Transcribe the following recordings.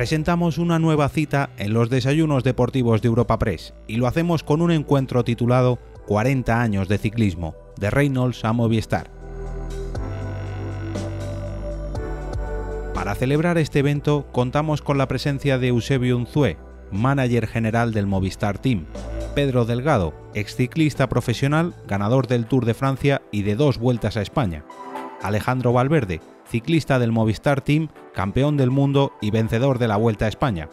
presentamos una nueva cita en los desayunos deportivos de Europa Press y lo hacemos con un encuentro titulado 40 años de ciclismo, de Reynolds a Movistar. Para celebrar este evento contamos con la presencia de Eusebio Unzué, manager general del Movistar Team, Pedro Delgado, exciclista profesional, ganador del Tour de Francia y de dos vueltas a España, Alejandro Valverde, ciclista del Movistar Team, campeón del mundo y vencedor de la Vuelta a España.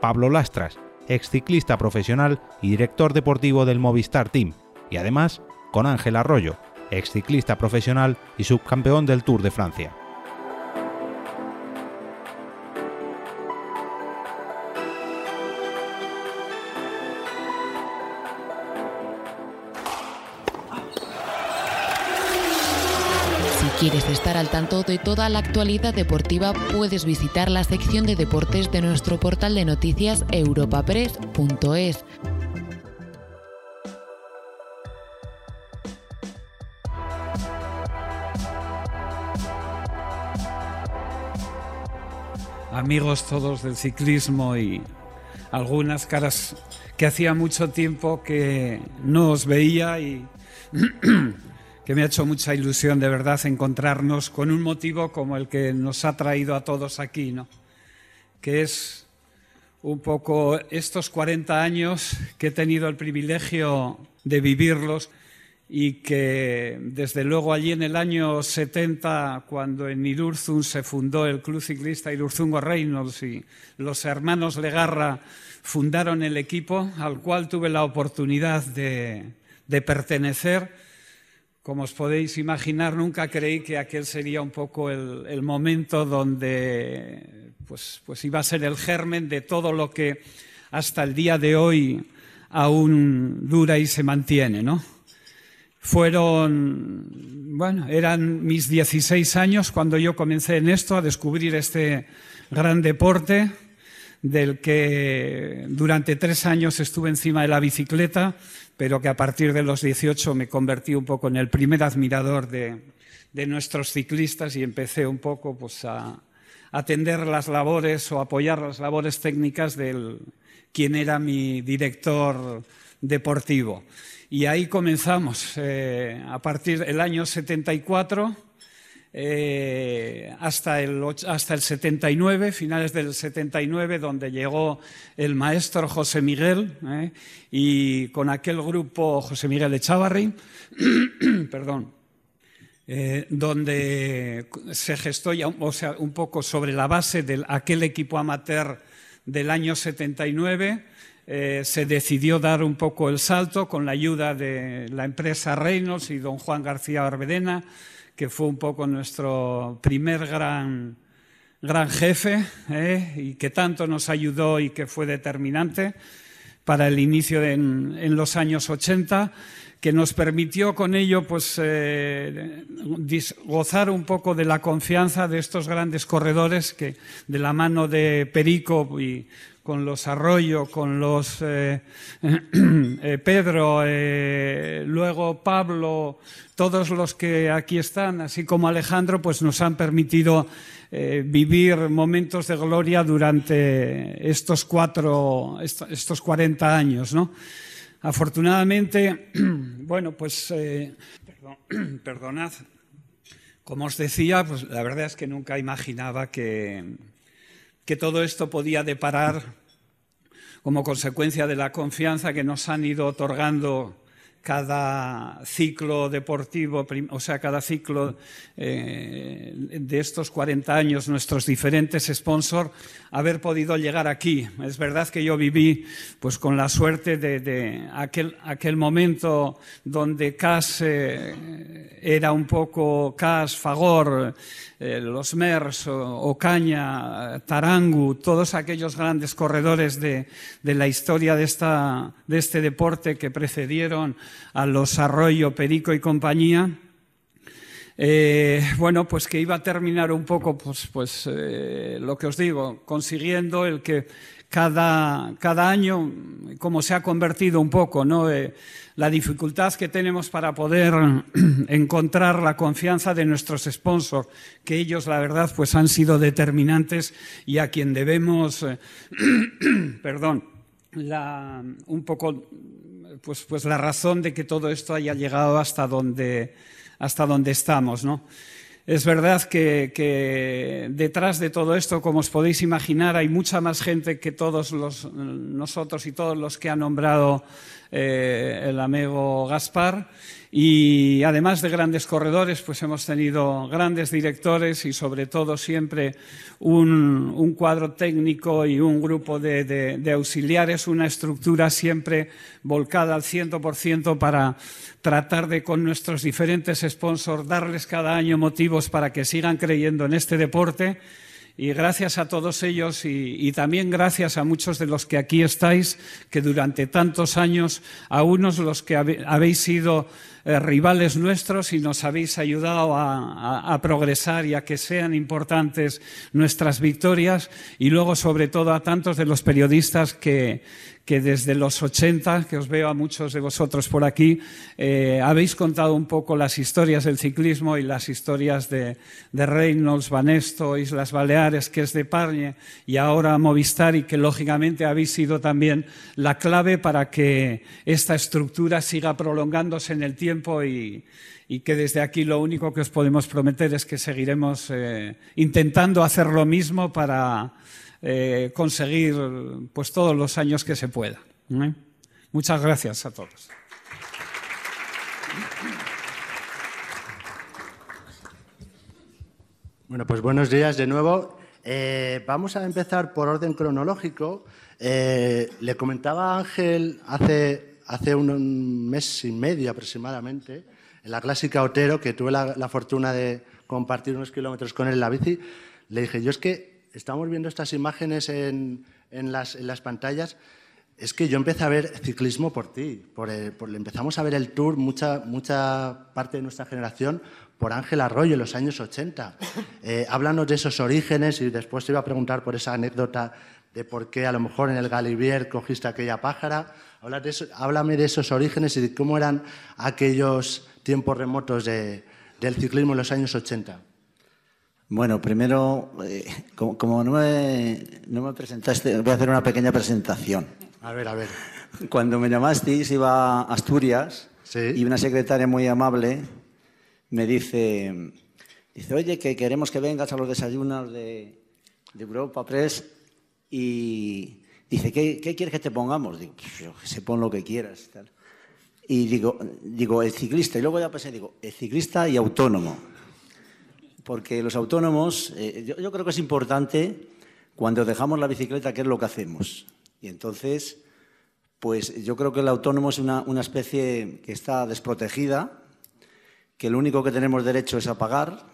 Pablo Lastras, exciclista profesional y director deportivo del Movistar Team. Y además, con Ángel Arroyo, exciclista profesional y subcampeón del Tour de Francia. ¿Quieres estar al tanto de toda la actualidad deportiva? Puedes visitar la sección de deportes de nuestro portal de noticias europapress.es. Amigos todos del ciclismo y algunas caras que hacía mucho tiempo que no os veía y que me ha hecho mucha ilusión de verdad encontrarnos con un motivo como el que nos ha traído a todos aquí, ¿no? Que es un poco estos 40 años que he tenido el privilegio de vivirlos y que desde luego allí en el año 70, cuando en Irurzun se fundó el Club Ciclista Irurzungo Reynolds y los hermanos Legarra fundaron el equipo al cual tuve la oportunidad de, de pertenecer, como os podéis imaginar, nunca creí que aquel sería un poco el, momento donde pues, pues, iba a ser el germen de todo lo que hasta el día de hoy aún dura y se mantiene, ¿no? Fueron, bueno, eran mis 16 años cuando yo comencé en esto, a descubrir este gran deporte del que durante tres años estuve encima de la bicicleta pero que a partir de los 18 me convertí un poco en el primer admirador de, nuestros ciclistas y empecé un poco pues, a atender las labores o apoyar las labores técnicas de quien era mi director deportivo. Y ahí comenzamos, eh, a partir del año 74 eh, hasta, el, hasta el 79, finales del 79, donde llegó el maestro José Miguel eh, y con aquel grupo José Miguel Echavarri, perdón, eh, donde se gestó ya, o sea, un poco sobre la base de aquel equipo amateur del año 79. se decidió dar un poco el salto con la ayuda de la empresa Reynolds y don Juan García Barbedena, que fue un poco nuestro primer gran, gran jefe ¿eh? y que tanto nos ayudó y que fue determinante para el inicio en, los años 80 que nos permitió con ello pues, eh, gozar un poco de la confianza de estos grandes corredores que de la mano de Perico y con los Arroyo, con los eh, eh, Pedro, eh, luego Pablo, todos los que aquí están, así como Alejandro, pues nos han permitido vivir momentos de gloria durante estos cuatro, estos 40 años, ¿no? Afortunadamente, bueno, pues, perdonad, como os decía, pues la verdad es que nunca imaginaba que, que todo esto podía deparar como consecuencia de la confianza que nos han ido otorgando cada ciclo deportivo, o sea, cada ciclo eh, de estos 40 años, nuestros diferentes sponsors, haber podido llegar aquí. Es verdad que yo viví pues, con la suerte de, aquel, aquel, momento donde CAS eh, era un poco CAS, Fagor, eh, los MERS, Ocaña, Tarangu, todos aquellos grandes corredores de, de la historia de, esta, de este deporte que precedieron a los Arroyo, Perico y compañía. Eh, bueno, pues que iba a terminar un poco, pues, pues eh, lo que os digo, consiguiendo el que cada, cada año, como se ha convertido un poco, ¿no? Eh, la dificultad que tenemos para poder encontrar la confianza de nuestros sponsors, que ellos, la verdad, pues han sido determinantes y a quien debemos, perdón, un poco, pues, pues la razón de que todo esto haya llegado hasta donde, hasta donde estamos, ¿no? Es verdad que, detrás de todo esto, como os podéis imaginar, hay mucha más gente que todos nosotros y todos los que ha nombrado eh, el amigo Gaspar. Y además de grandes corredores, pues hemos tenido grandes directores y sobre todo siempre un, cuadro técnico y un grupo de, auxiliares, una estructura siempre volcada al 100% para tratar de con nuestros diferentes sponsors darles cada año motivos para que sigan creyendo en este deporte y gracias a todos ellos y, también gracias a muchos de los que aquí estáis, que durante tantos años, a unos los que habéis sido eh, rivales nuestros y nos habéis ayudado a, progresar y a que sean importantes nuestras victorias y luego sobre todo a tantos de los periodistas que, que desde los 80, que os veo a muchos de vosotros por aquí, eh, habéis contado un poco las historias del ciclismo y las historias de, de Reynolds, Banesto, Islas Baleares, que es de Parñe, y ahora Movistar, y que lógicamente habéis sido también la clave para que esta estructura siga prolongándose en el tiempo y, que desde aquí lo único que os podemos prometer es que seguiremos eh, intentando hacer lo mismo para eh, conseguir pues todos los años que se pueda. ¿eh? Muchas gracias a todos. Bueno, pues buenos días de nuevo. Eh, vamos a empezar por orden cronológico. le comentaba a Ángel hace, hace un mes y medio aproximadamente, en la clásica Otero, que tuve la, la fortuna de compartir unos kilómetros con él en la bici, le dije, yo es que estamos viendo estas imágenes en, las, pantallas, es que yo empecé a ver ciclismo por ti, por, empezamos a ver el tour, mucha, mucha parte de nuestra generación, por Ángel Arroyo en los años 80. Eh, háblanos de esos orígenes y después te iba a preguntar por esa anécdota de por qué a lo mejor en el Galivier cogiste aquella pájara. háblame de esos orígenes y de cómo eran aquellos tiempos remotos del ciclismo en los años 80. Bueno, primero, eh, como, no, me, no, me, presentaste, voy a hacer una pequeña presentación. A ver, a ver. Cuando me llamasteis iba a Asturias y una secretaria muy amable me dice, dice, oye, que queremos que vengas a los desayunos de, Europa Press y dice, ¿qué, quieres que te pongamos? Digo, pues se pon lo que quieras. Y digo, digo, el ciclista. Y luego ya pensé, digo, el ciclista y autónomo porque los autónomos, eh, yo, creo que es importante cuando dejamos la bicicleta, qué es lo que hacemos. Y entonces, pues yo creo que el autónomo es una, especie que está desprotegida, que lo único que tenemos derecho es a pagar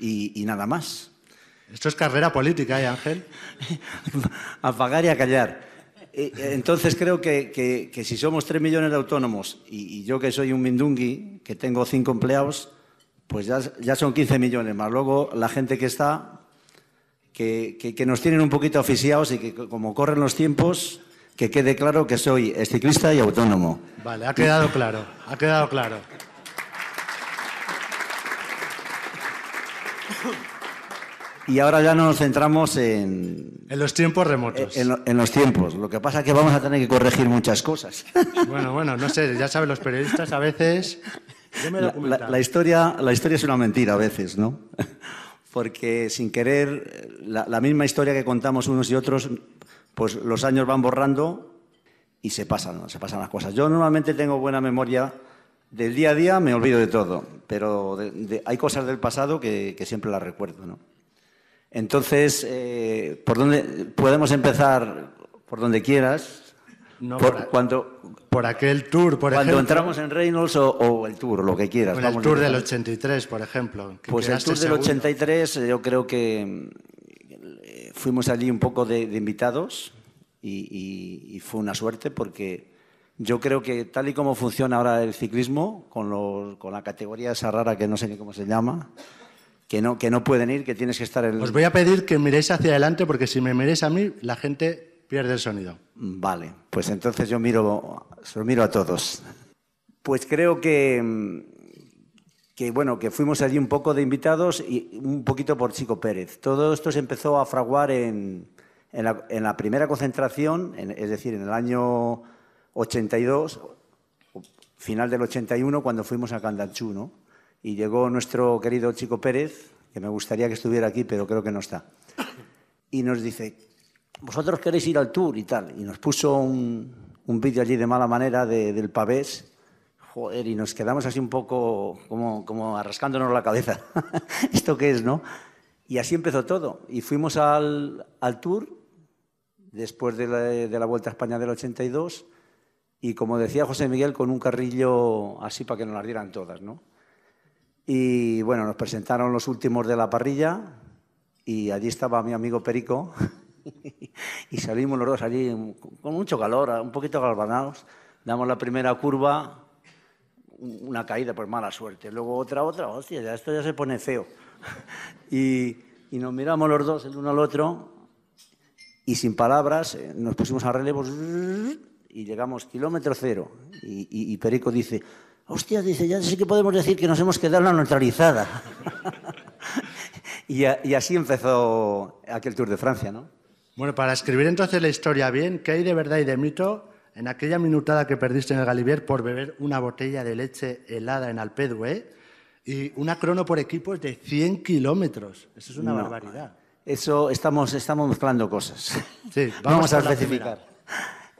y, nada más. Esto es carrera política, ¿eh, Ángel? a pagar y a callar. Eh, entonces creo que, si somos tres millones de autónomos y, y, yo que soy un mindungui, que tengo cinco empleados, pues ya, son 15 millones más. Luego la gente que está, que, nos tienen un poquito oficiados y que como corren los tiempos, que quede claro que soy ciclista y autónomo. Vale, ha quedado claro, ha quedado claro. Y ahora ya nos centramos en... En los tiempos remotos. En, en, los tiempos. Lo que pasa es que vamos a tener que corregir muchas cosas. Bueno, bueno, no sé, ya saben los periodistas a veces la, historia, la historia es una mentira a veces, ¿no? Porque sin querer, la, misma historia que contamos unos y otros, pues los años van borrando y se pasan, se pasan las cosas. Yo normalmente tengo buena memoria del día a día, me olvido de todo, pero hay cosas del pasado que, siempre las recuerdo, ¿no? Entonces, eh, ¿por dónde podemos empezar? Por donde quieras. No, por, cuando, por aquel tour, por Cuando entramos en Reynolds o, el tour, lo que quieras. el tour del 83, por ejemplo. Pues el tour del 83, yo creo que eh, fuimos allí un poco de, invitados y, fue una suerte porque yo creo que tal y como funciona ahora el ciclismo, con, con la categoría esa rara que no sé ni cómo se llama, que no, que no pueden ir, que tienes que estar en... Os voy a pedir que miréis hacia adelante porque si me miréis a mí, la gente pierde el sonido. Vale, pues entonces yo miro, lo miro a todos. Pues creo que, que, bueno, que fuimos allí un poco de invitados y un poquito por Chico Pérez. Todo esto se empezó a fraguar en, en, la, primera concentración, es decir, en el año 82, final del 81, cuando fuimos a Candanchú, ¿no? Y llegó nuestro querido Chico Pérez, que me gustaría que estuviera aquí, pero creo que no está. Y nos dice, vosotros queréis ir al tour y tal. Y nos puso un, un vídeo allí de mala manera del pavés Joder, y nos quedamos así un poco como, como arrascándonos la cabeza. ¿Esto qué es, no? Y así empezó todo. Y fuimos al, tour después de la, de la, Vuelta a España del 82 y, como decía José Miguel, con un carrillo así para que nos las dieran todas, ¿no? Y bueno, nos presentaron los últimos de la parrilla y allí estaba mi amigo Perico y salimos los dos allí con mucho calor, un poquito galvanados. Damos la primera curva una caída por mala suerte, luego otra, otra, hostia, ya esto ya se pone feo. y, y, nos miramos los dos el uno al otro y sin palabras eh, nos pusimos a relevos y llegamos kilómetro cero. Y, y, Perico dice, hostia, dice, ya sí que podemos decir que nos hemos quedado en la neutralizada. y, y así empezó aquel Tour de Francia, ¿no? Bueno, para escribir entonces la historia bien, ¿qué hay de verdad y de mito en aquella minutada que perdiste en el Galibier por beber una botella de leche helada en Alpedue y una crono por equipos de 100 kilómetros. Eso es una barbaridad. Eso estamos, estamos mezclando cosas. Sí, vamos, a especificar.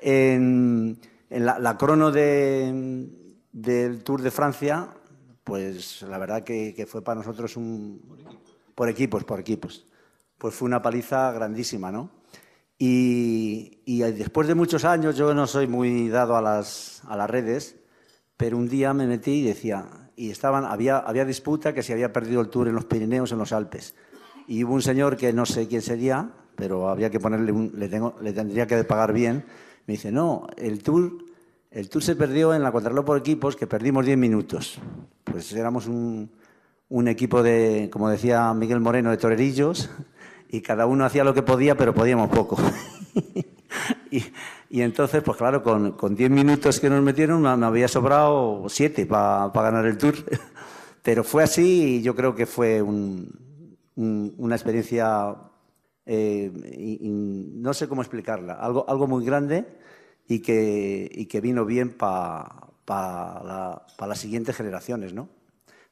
En, la, crono del Tour de Francia, pues la verdad que, fue para nosotros un... Por equipos, por equipos. Pues fue una paliza grandísima, ¿no? Y, después de muchos años, yo no soy muy dado a las, a las redes, pero un día me metí y decía, y estaban, había, había disputa que se había perdido el tour en los Pirineos, en los Alpes. Y hubo un señor que no sé quién sería, pero había que ponerle un, le, tengo, le tendría que pagar bien. Me dice, no, el tour, el tour se perdió en la contrarreloj por equipos, que perdimos 10 minutos. Pues éramos un, un equipo de, como decía Miguel Moreno, de torerillos, y cada uno hacía lo que podía, pero podíamos poco. y, entonces, pues claro, con, 10 minutos que nos metieron, me, había sobrado 7 para ganar el tour. pero fue así y yo creo que fue una experiencia, eh, no sé cómo explicarla, algo, algo muy grande y que, y que vino bien para la, las siguientes generaciones, ¿no?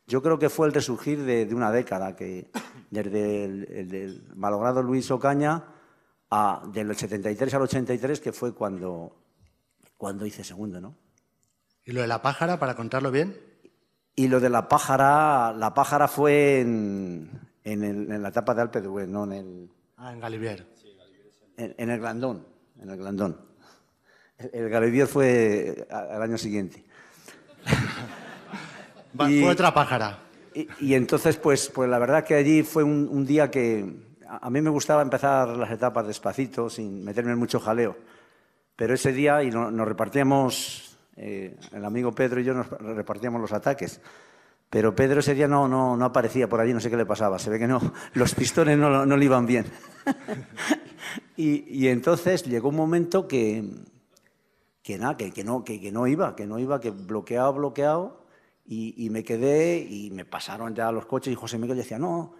Yo creo que fue el resurgir de, una década, que desde el, malogrado Luis Ocaña a, del 73 al 83, que fue cuando, cuando hice segundo, ¿no? ¿Y lo de la pájara, para contarlo bien? Y lo de la pájara, la pájara fue en, en, la etapa de Alpe d'Huez, no en el... Ah, en Galivier. En, el Glandón, en el Glandón. El, el Galivier fue al año siguiente. fue otra pájara. Y, entonces, pues, pues la verdad que allí fue un, día que a, mí me gustaba empezar las etapas despacito, sin meterme en mucho jaleo. Pero ese día, y nos repartíamos, eh, el amigo Pedro y yo nos repartíamos los ataques. Pero Pedro ese día no, no, no, aparecía por allí, no sé qué le pasaba. Se ve que no, los pistones no, no le iban bien. y, y, entonces llegó un momento que, que, nada, que, que, no, que, que no iba, que no iba, que bloqueado, bloqueado. Y, me quedé y me pasaron ya los coches y José Miguel decía, no,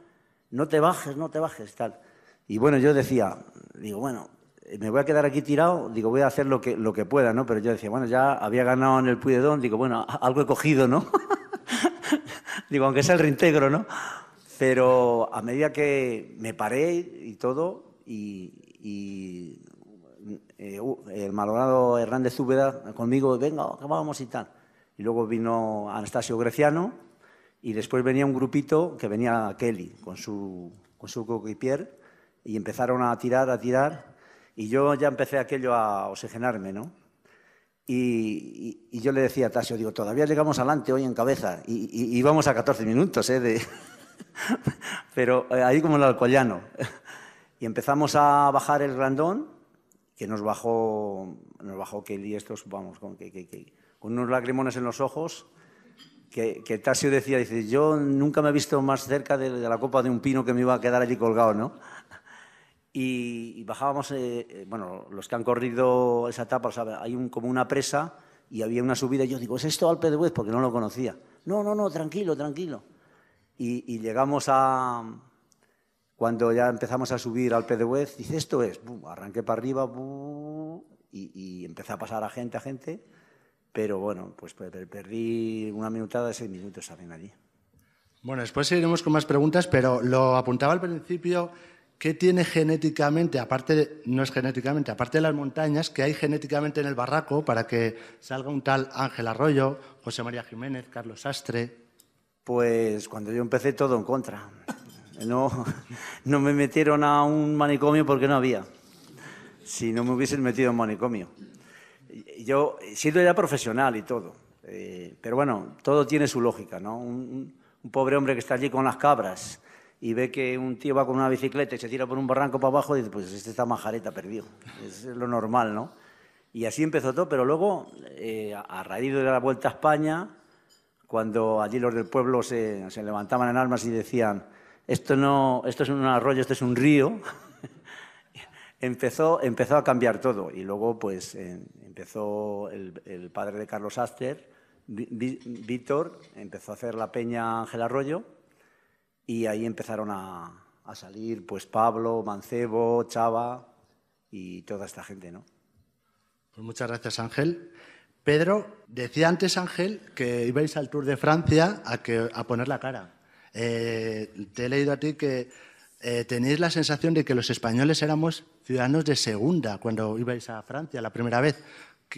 no te bajes, no te bajes, tal. Y bueno, yo decía, digo, bueno, me voy a quedar aquí tirado, digo, voy a hacer lo que, lo que pueda, ¿no? Pero yo decía, bueno, ya había ganado en el Puydedón, digo, bueno, algo he cogido, ¿no? digo, aunque sea el reintegro, ¿no? Pero a medida que me paré y todo, y, eh, el malogrado Hernández Úbeda conmigo, venga, vamos y tal. Y luego vino Anastasio Greciano y después venía un grupito que venía Kelly con su, con su coquipier y empezaron a tirar, a tirar y yo ya empecé aquello a oxigenarme, ¿no? Y, y, yo le decía a Tasio, digo, todavía llegamos adelante hoy en cabeza y, íbamos a 14 minutos, ¿eh? Pero eh, ahí como el alcoyano. y empezamos a bajar el grandón, que nos bajó, nos bajó Kelly estos, vamos, con que con unos lagrimones en los ojos, que, que, Tasio decía, dice, yo nunca me he visto más cerca de, la copa de un pino que me iba a quedar allí colgado, ¿no? y, bajábamos, eh, eh, bueno, los que han corrido esa etapa, hay un, como una presa y había una subida y yo digo, ¿es esto Alpe de Huez? Porque no lo conocía. No, no, no, tranquilo, tranquilo. Y, llegamos a, cuando ya empezamos a subir al de Huez, dice, esto es, arranqué para arriba y, y, empecé a pasar a gente, a gente, pero bueno, pues perdí una minutada de seis minutos también allí. Bueno, después seguiremos con más preguntas, pero lo apuntaba al principio ¿Qué tiene genéticamente, aparte, no es genéticamente, aparte de las montañas, que hay genéticamente en el barraco para que salga un tal Ángel Arroyo, José María Jiménez, Carlos Sastre? Pues cuando yo empecé todo en contra. No, no me metieron a un manicomio porque no había. Si no me hubiesen metido en manicomio. Yo sido ya profesional y todo. Eh, pero bueno, todo tiene su lógica, ¿no? un pobre hombre que está allí con las cabras y ve que un tío va con una bicicleta y se tira por un barranco para abajo y dice, pues este está majareta perdido. Es lo normal, ¿no? Y así empezó todo, pero luego, eh, a raíz de la Vuelta a España, cuando allí los del pueblo se, se, levantaban en armas y decían, esto, no, esto es un arroyo, esto es un río, empezó, empezó a cambiar todo. Y luego, pues, empezó el, padre de Carlos Aster, Víctor, empezó a hacer la peña Ángel Arroyo, y ahí empezaron a, salir pues Pablo, Mancebo, Chava y toda esta gente, ¿no? Pues muchas gracias, Ángel. Pedro, decía antes Ángel que ibais al Tour de Francia a, que, a poner la cara. Eh, te he leído a ti que eh, tenéis la sensación de que los españoles éramos ciudadanos de segunda cuando ibais a Francia la primera vez.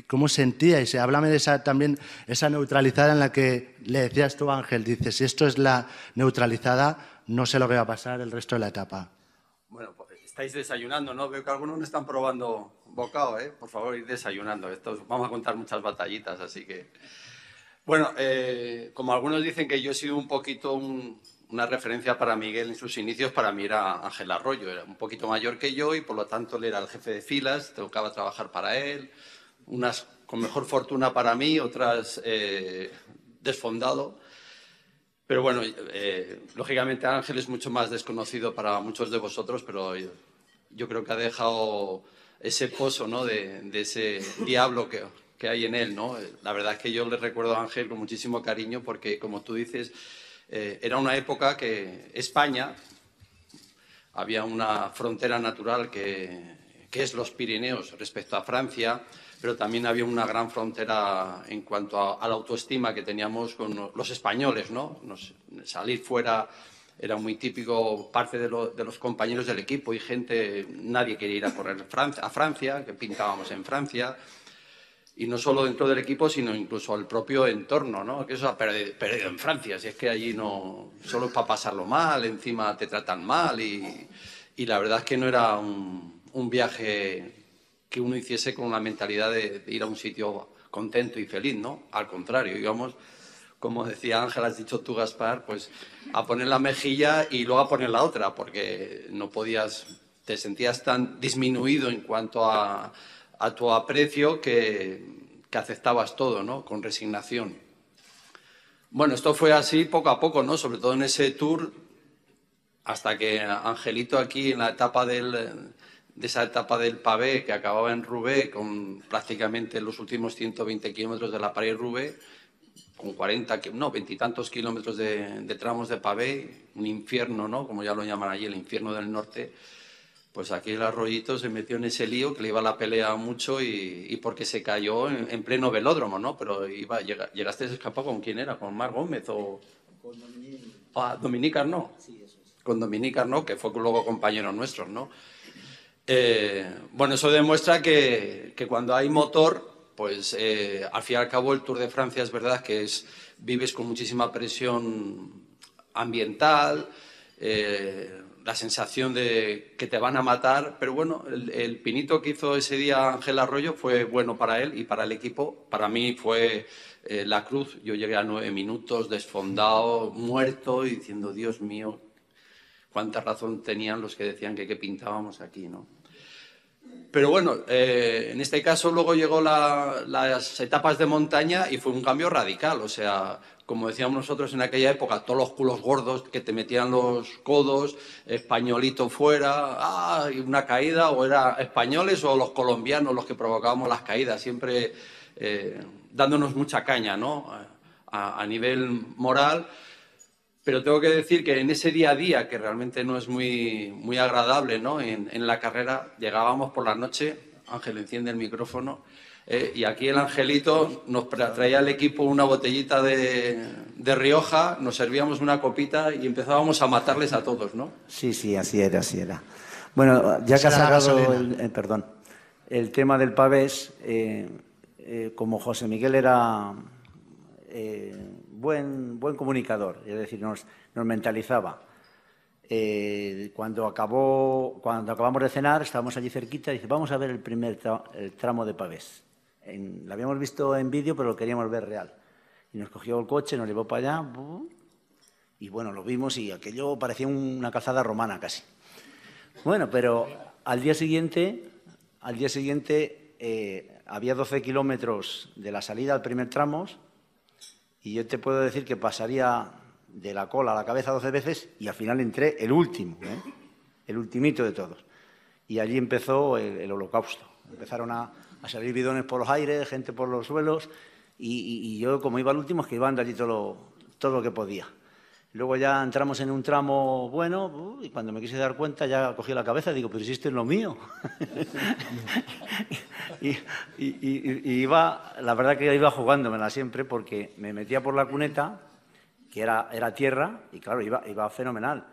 ¿Cómo sentíais? Háblame de esa también, esa neutralizada en la que le decías tú, Ángel, dices, si esto es la neutralizada, no sé lo que va a pasar el resto de la etapa. Bueno, pues, estáis desayunando, ¿no? Veo que algunos no están probando bocado, ¿eh? Por favor, ir desayunando. Esto, vamos a contar muchas batallitas, así que... Bueno, eh, como algunos dicen que yo he sido un poquito una referencia para Miguel en sus inicios, para mí era Ángel Arroyo, era un poquito mayor que yo y por lo tanto él era el jefe de filas, tocaba trabajar para él, unas con mejor fortuna para mí, otras eh, desfondado. Pero bueno, eh, lógicamente Ángel es mucho más desconocido para muchos de vosotros, pero yo, creo que ha dejado ese pozo ¿no? de, ese diablo que, que, hay en él. ¿no? La verdad es que yo le recuerdo a Ángel con muchísimo cariño porque, como tú dices, eh, era una época que España había una frontera natural que, que es los Pirineos respecto a Francia pero también había una gran frontera en cuanto a, la autoestima que teníamos con los españoles, ¿no? salir fuera era muy típico, parte de, los compañeros del equipo y gente, nadie quería ir a correr a Francia, que pintábamos en Francia, y no solo dentro del equipo, sino incluso al propio entorno, ¿no? Que eso ha perdido, en Francia, si es que allí no, solo es para pasarlo mal, encima te tratan mal y, la verdad es que no era un, un viaje que uno hiciese con la mentalidad de, ir a un sitio contento y feliz, ¿no? Al contrario, íbamos, como decía Ángel, has dicho tú, Gaspar, pues a poner la mejilla y luego a poner la otra, porque no podías, te sentías tan disminuido en cuanto a, tu aprecio que, aceptabas todo, ¿no? Con resignación. Bueno, esto fue así poco a poco, ¿no? Sobre todo en ese tour, hasta que Angelito aquí en la etapa del, de esa etapa del pavé que acababa en Roubaix con prácticamente los últimos 120 kilómetros de la París-Roubaix, con 40, no, veintitantos kilómetros de, tramos de pavé, un infierno, ¿no? Como ya lo llaman allí, el infierno del norte. Pues aquí el arroyito se metió en ese lío que le iba a la pelea mucho y, porque se cayó en, pleno velódromo, ¿no? Pero iba, llegaste a escapar con quién era, con Mar Gómez o... Con Dominique. Ah, Dominique Arnaud. Sí, eso es. Con Dominique Arnaud, que fue luego compañero nuestro, ¿no? Eh, bueno, eso demuestra que, cuando hay motor, pues eh, al fin y al cabo el Tour de Francia es verdad que es, vives con muchísima presión ambiental, eh, la sensación de que te van a matar, pero bueno, el, pinito que hizo ese día Ángel Arroyo fue bueno para él y para el equipo. Para mí fue la cruz. Yo llegué a nueve minutos desfondado, muerto y diciendo, Dios mío, cuánta razón tenían los que decían que, que pintábamos aquí, ¿no? Pero bueno, eh, en este caso luego llegó las etapas de montaña y fue un cambio radical. O sea, como decíamos nosotros en aquella época, todos los culos gordos que te metían los codos, españolito fuera, ah, una caída, o era españoles o los colombianos los que provocábamos las caídas, siempre eh, dándonos mucha caña, ¿no? A, nivel moral. Pero tengo que decir que en ese día a día, que realmente no es muy, muy agradable, ¿no? En, en la carrera llegábamos por la noche, Ángel enciende el micrófono, eh, y aquí el Angelito nos traía al equipo una botellita de, de, Rioja, nos servíamos una copita y empezábamos a matarles a todos, ¿no? Sí, sí, así era, así era. Bueno, ya que has sacado el, eh, perdón, el tema del pavés, eh, como José Miguel era buen, comunicador, es decir, nos, mentalizaba. cuando, acabó, cuando acabamos de cenar, estábamos allí cerquita y dice, vamos a ver el primer tramo de pavés lo habíamos visto en vídeo, pero lo queríamos ver real. Y nos cogió el coche, nos llevó para allá, y bueno, lo vimos y aquello parecía una calzada romana casi. Bueno, pero al día siguiente, al día siguiente eh, había 12 kilómetros de la salida al primer tramo y yo te puedo decir que pasaría de la cola a la cabeza 12 veces y al final entré el último, ¿eh? el ultimito de todos. Y allí empezó el holocausto. Empezaron a, a salir bidones por los aires, gente por los suelos, y, yo como iba al último es que iba allí todo lo, todo lo que podía. Luego ya entramos en un tramo bueno y cuando me quise dar cuenta ya cogí la cabeza y digo, pero si esto es lo mío. y, iba, la verdad que iba jugándomela siempre porque me metía por la cuneta, que era, era tierra, y claro, iba, iba fenomenal.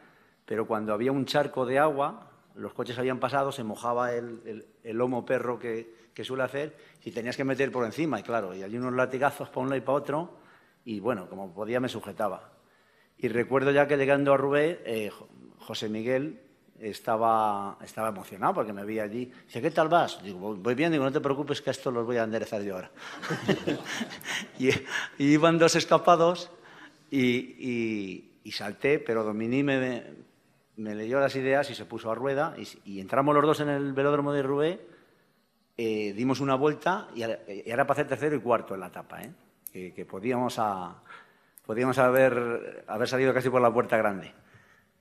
Pero cuando había un charco de agua, los coches habían pasado, se mojaba el, el lomo perro que, que suele hacer, si tenías que meter por encima, y claro, y allí unos latigazos para un lado y para otro, y bueno, como podía me sujetaba. Y recuerdo ya que llegando a Rubé, eh, José Miguel estaba, estaba emocionado porque me veía allí. Dice, ¿qué tal vas? Digo, voy bien, digo, no te preocupes que esto los voy a enderezar yo ahora. y, iban dos escapados y, y, salté, pero Domini me, me, leyó las ideas y se puso a rueda y, y entramos los dos en el velódromo de Rubé eh, dimos una vuelta y para hacer tercero y cuarto en la etapa, ¿eh? que, podíamos, podíamos haber, haber salido casi por la puerta grande,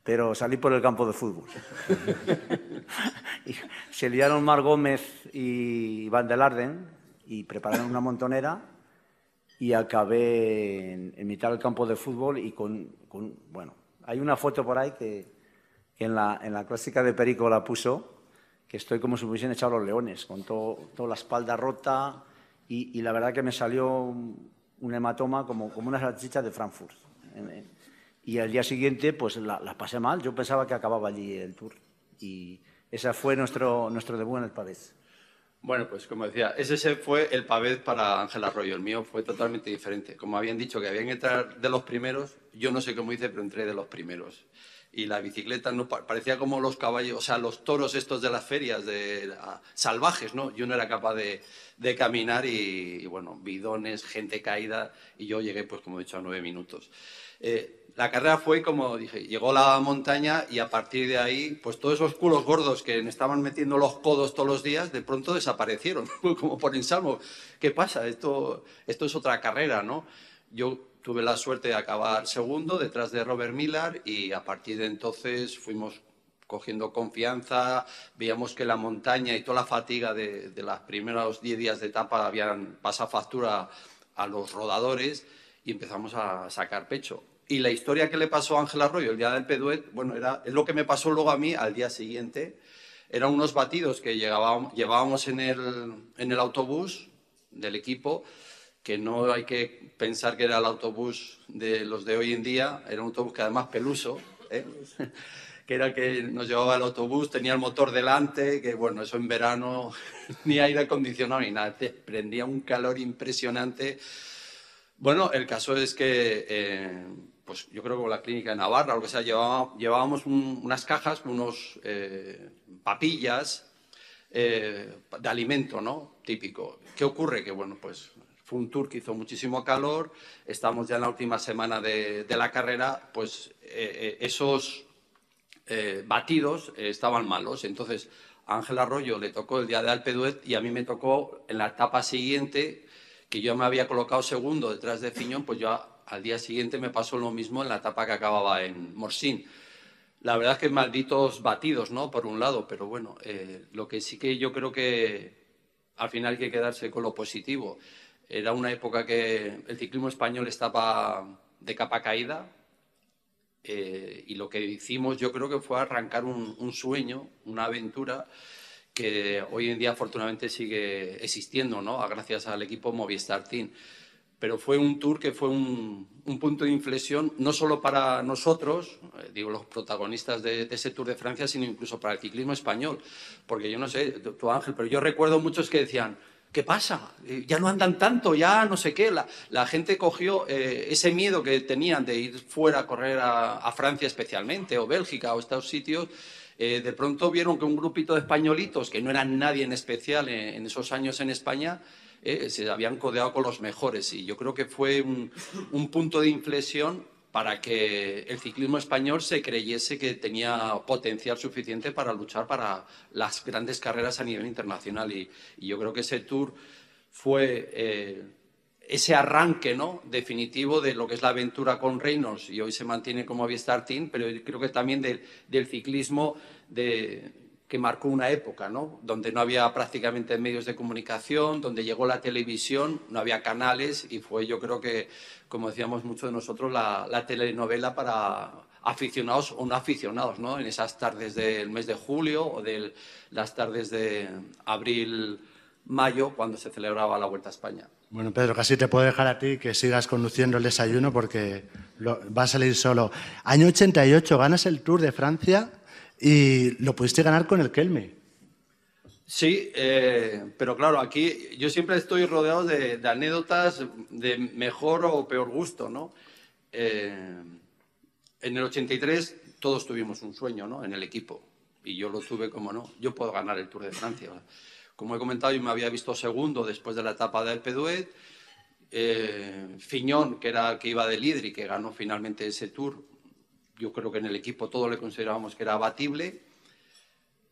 pero salí por el campo de fútbol. y se liaron Mar Gómez y Van der Arden y prepararon una montonera y acabé en, mitad del campo de fútbol y con, bueno, hay una foto por ahí que, que en, la, en la clásica de Perico la puso, que estoy como si me hubiesen echado los leones, con toda la espalda rota y, la verdad que me salió un, hematoma como, como una salchicha de Frankfurt. Y al día siguiente pues la, pasé mal, yo pensaba que acababa allí el tour y ese fue nuestro, nuestro debut en el Pavés. Bueno, pues como decía, ese fue el Pavés para Ángel Arroyo, el mío fue totalmente diferente. Como habían dicho que habían que entrar de los primeros, yo no sé cómo hice, pero entré de los primeros y la bicicleta no parecía como los caballos, o sea, los toros estos de las ferias de salvajes, ¿no? Yo no era capaz de, de caminar y, bueno, bidones, gente caída y yo llegué, pues como he dicho, a nueve minutos. Eh, la carrera fue como dije, llegó la montaña y a partir de ahí, pues todos esos culos gordos que me estaban metiendo los codos todos los días, de pronto desaparecieron, como por ensalmo. ¿Qué pasa? Esto, esto es otra carrera, ¿no? Yo tuve la suerte de acabar segundo detrás de Robert Miller y a partir de entonces fuimos cogiendo confianza, veíamos que la montaña y toda la fatiga de, los primeros 10 días de etapa habían pasado factura a los rodadores y empezamos a sacar pecho. Y la historia que le pasó a Ángel Arroyo el día del Peduet, bueno, era, es lo que me pasó luego a mí al día siguiente. Eran unos batidos que llevábamos en el, en el autobús del equipo que no hay que pensar que era el autobús de los de hoy en día, era un autobús que además peluso, ¿eh? que era que nos llevaba el autobús, tenía el motor delante, que bueno, eso en verano ni aire acondicionado ni nada, te prendía un calor impresionante. Bueno, el caso es que, eh, pues yo creo que con la clínica de Navarra, o que sea, llevábamos, unas cajas unos eh, papillas de alimento, ¿no? Típico. ¿Qué ocurre? Que bueno, pues fue un tour que hizo muchísimo calor, estamos ya en la última semana de, la carrera, pues eh, eh, esos eh, batidos estaban malos. Entonces, a Ángel Arroyo le tocó el día de Alpe d'Huez y a mí me tocó en la etapa siguiente, que yo me había colocado segundo detrás de Fiñón, pues yo al día siguiente me pasó lo mismo en la etapa que acababa en Morsín. La verdad es que malditos batidos, ¿no? Por un lado, pero bueno, lo que sí que yo creo que al final hay que quedarse con lo positivo. Era una época que el ciclismo español estaba de capa caída eh, y lo que hicimos yo creo que fue arrancar un, sueño, una aventura que hoy en día afortunadamente sigue existiendo, ¿no? Gracias al equipo Movistar Team pero fue un tour que fue un, punto de inflexión no solo para nosotros, eh, digo los protagonistas de, ese Tour de Francia, sino incluso para el ciclismo español. Porque yo no sé, tu Ángel, pero yo recuerdo muchos que decían, ¿qué pasa? Eh, ya no andan tanto, ya no sé qué. La, gente cogió eh, ese miedo que tenían de ir fuera a correr a, Francia especialmente, o Bélgica, o estos sitios. de pronto vieron que un grupito de españolitos, que no eran nadie en especial en esos años en España, eh, se habían codeado con los mejores y yo creo que fue un, punto de inflexión para que el ciclismo español se creyese que tenía potencial suficiente para luchar para las grandes carreras a nivel internacional. Y, yo creo que ese tour fue eh, ese arranque ¿no? definitivo de lo que es la aventura con Reynolds y hoy se mantiene como Aviastar Team, pero creo que también del ciclismo de, que marcó una época, ¿no? Donde no había prácticamente medios de comunicación, donde llegó la televisión, no había canales y fue, yo creo que, como decíamos muchos de nosotros, la, telenovela para aficionados o no aficionados, ¿no? En esas tardes del mes de julio o de las tardes de abril, mayo, cuando se celebraba la Vuelta a España. Bueno, Pedro, casi te puedo dejar a ti que sigas conduciendo el desayuno porque va a salir solo. Año 88, ganas el Tour de Francia y lo pudiste ganar con el Kelme. Sí, eh, pero claro, aquí yo siempre estoy rodeado de, anécdotas de mejor o peor gusto, ¿no? Eh, en el 83 todos tuvimos un sueño, ¿no? En el equipo. Y yo lo tuve como no. Yo puedo ganar el Tour de Francia. Como he comentado, yo me había visto segundo después de la etapa del Peduet. Eh, Fiñón, que era el que iba de líder y que ganó finalmente ese Tour, yo creo que en el equipo todos le considerábamos que era abatible.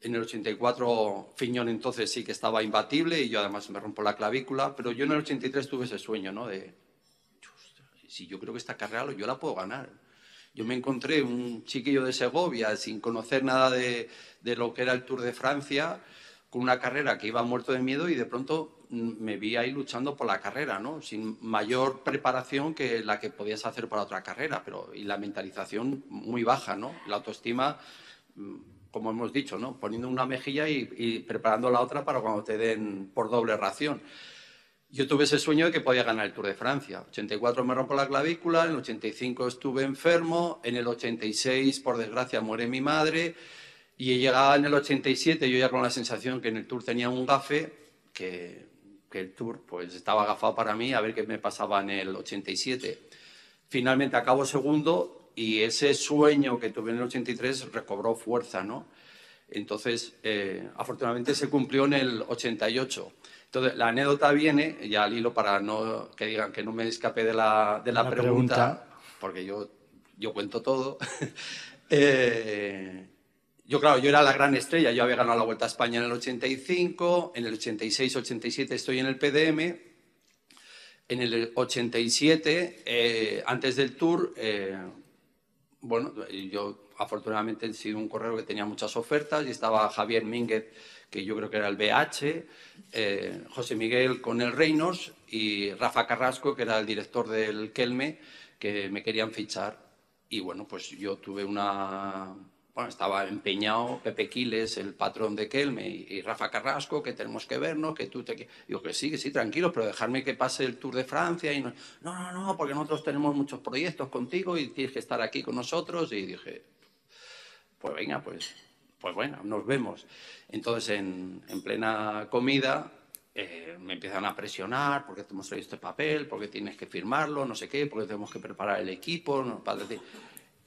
En el 84 Fiñón entonces sí que estaba imbatible y yo además me rompo la clavícula, pero yo en el 83 tuve ese sueño, ¿no? De, si yo creo que esta carrera yo la puedo ganar. Yo me encontré un chiquillo de Segovia sin conocer nada de, de lo que era el Tour de Francia, con una carrera que iba muerto de miedo y de pronto me vi ahí luchando por la carrera, ¿no? Sin mayor preparación que la que podías hacer para otra carrera, pero y la mentalización muy baja, ¿no? La autoestima, mm, como hemos dicho, ¿no? Poniendo una mejilla y, preparando la otra para cuando te den por doble ración. Yo tuve ese sueño de que podía ganar el Tour de Francia. 84 me rompo la clavícula, en el 85 estuve enfermo, en el 86, por desgracia, muere mi madre, y llegaba en el 87 yo ya con la sensación que en el Tour tenía un gafe, que que el Tour pues estaba agafado para mí a ver qué me pasaba en el 87. Finalmente acabo segundo y ese sueño que tuve en el 83 recobró fuerza, ¿no? Entonces, eh, afortunadamente se cumplió en el 88. Entonces, la anécdota viene, ya al hilo para no que digan que no me escape de la, de la, pregunta, porque yo, yo cuento todo. eh, yo, claro, yo era la gran estrella, yo había ganado la Vuelta a España en el 85, en el 86-87 estoy en el PDM, en el 87, eh, antes del Tour, eh, bueno, yo afortunadamente he sido un correo que tenía muchas ofertas y estaba Javier Mínguez, que yo creo que era el BH, eh, José Miguel con el Reynolds y Rafa Carrasco, que era el director del Kelme, que me querían fichar. Y bueno, pues yo tuve una estaba empeñado Pepe Quiles, el patrón de Kelme, y, Rafa Carrasco, que tenemos que vernos, que tú te... Digo que sí, que sí, tranquilo, pero dejarme que pase el Tour de Francia. Y no, no, no, porque nosotros tenemos muchos proyectos contigo y tienes que estar aquí con nosotros. Y dije, pues venga, pues, pues bueno, nos vemos. Entonces, en, en plena comida, eh, me empiezan a presionar porque te hemos traído este papel, porque tienes que firmarlo, no sé qué, porque tenemos que preparar el equipo. No, para decir,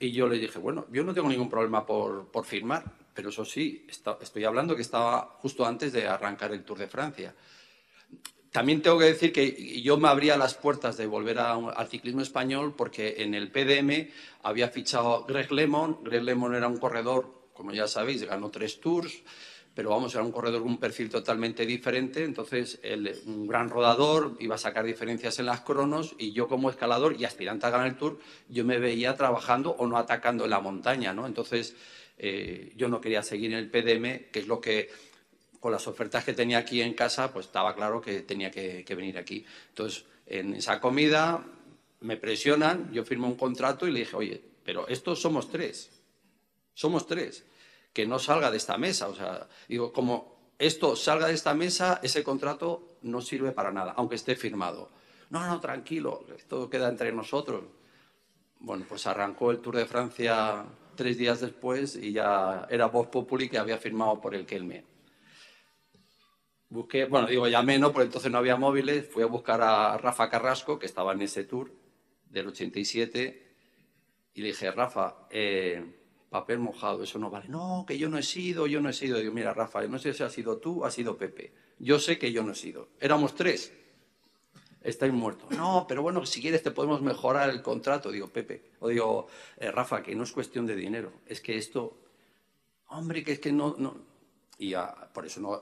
y yo le dije, bueno, yo no tengo ningún problema por, por firmar, pero eso sí, estoy hablando que estaba justo antes de arrancar el Tour de Francia. También tengo que decir que yo me abría las puertas de volver al ciclismo español porque en el PDM había fichado Greg Lemon. Greg Lemon era un corredor, como ya sabéis, ganó tres tours, pero vamos, era un corredor con un perfil totalmente diferente, entonces un gran rodador iba a sacar diferencias en las cronos y yo como escalador y aspirante a ganar el Tour, yo me veía trabajando o no atacando en la montaña, ¿no? Entonces eh, yo no quería seguir en el PDM, que es lo que con las ofertas que tenía aquí en casa, pues estaba claro que tenía que, que venir aquí. Entonces, en esa comida me presionan, yo firmo un contrato y le dije, oye, pero estos somos tres, somos tres que no salga de esta mesa. O sea, digo, como esto salga de esta mesa, ese contrato no sirve para nada, aunque esté firmado. No, no, tranquilo, esto queda entre nosotros. Bueno, pues arrancó el Tour de Francia tres días después y ya era Voz Populi que había firmado por el Kelme. Busqué, bueno, digo, llamé, ¿no? Porque entonces no había móviles. Fui a buscar a Rafa Carrasco, que estaba en ese tour del 87, y le dije, Rafa, eh, papel mojado, eso no vale. No, que yo no he sido, yo no he sido. Digo, mira, Rafa, no sé si ha sido tú, ha sido Pepe. Yo sé que yo no he sido. Éramos tres. Estáis muertos. No, pero bueno, si quieres te podemos mejorar el contrato, digo, Pepe. O digo, eh, Rafa, que no es cuestión de dinero. Es que esto, hombre, que es que no... no. Y por eso no,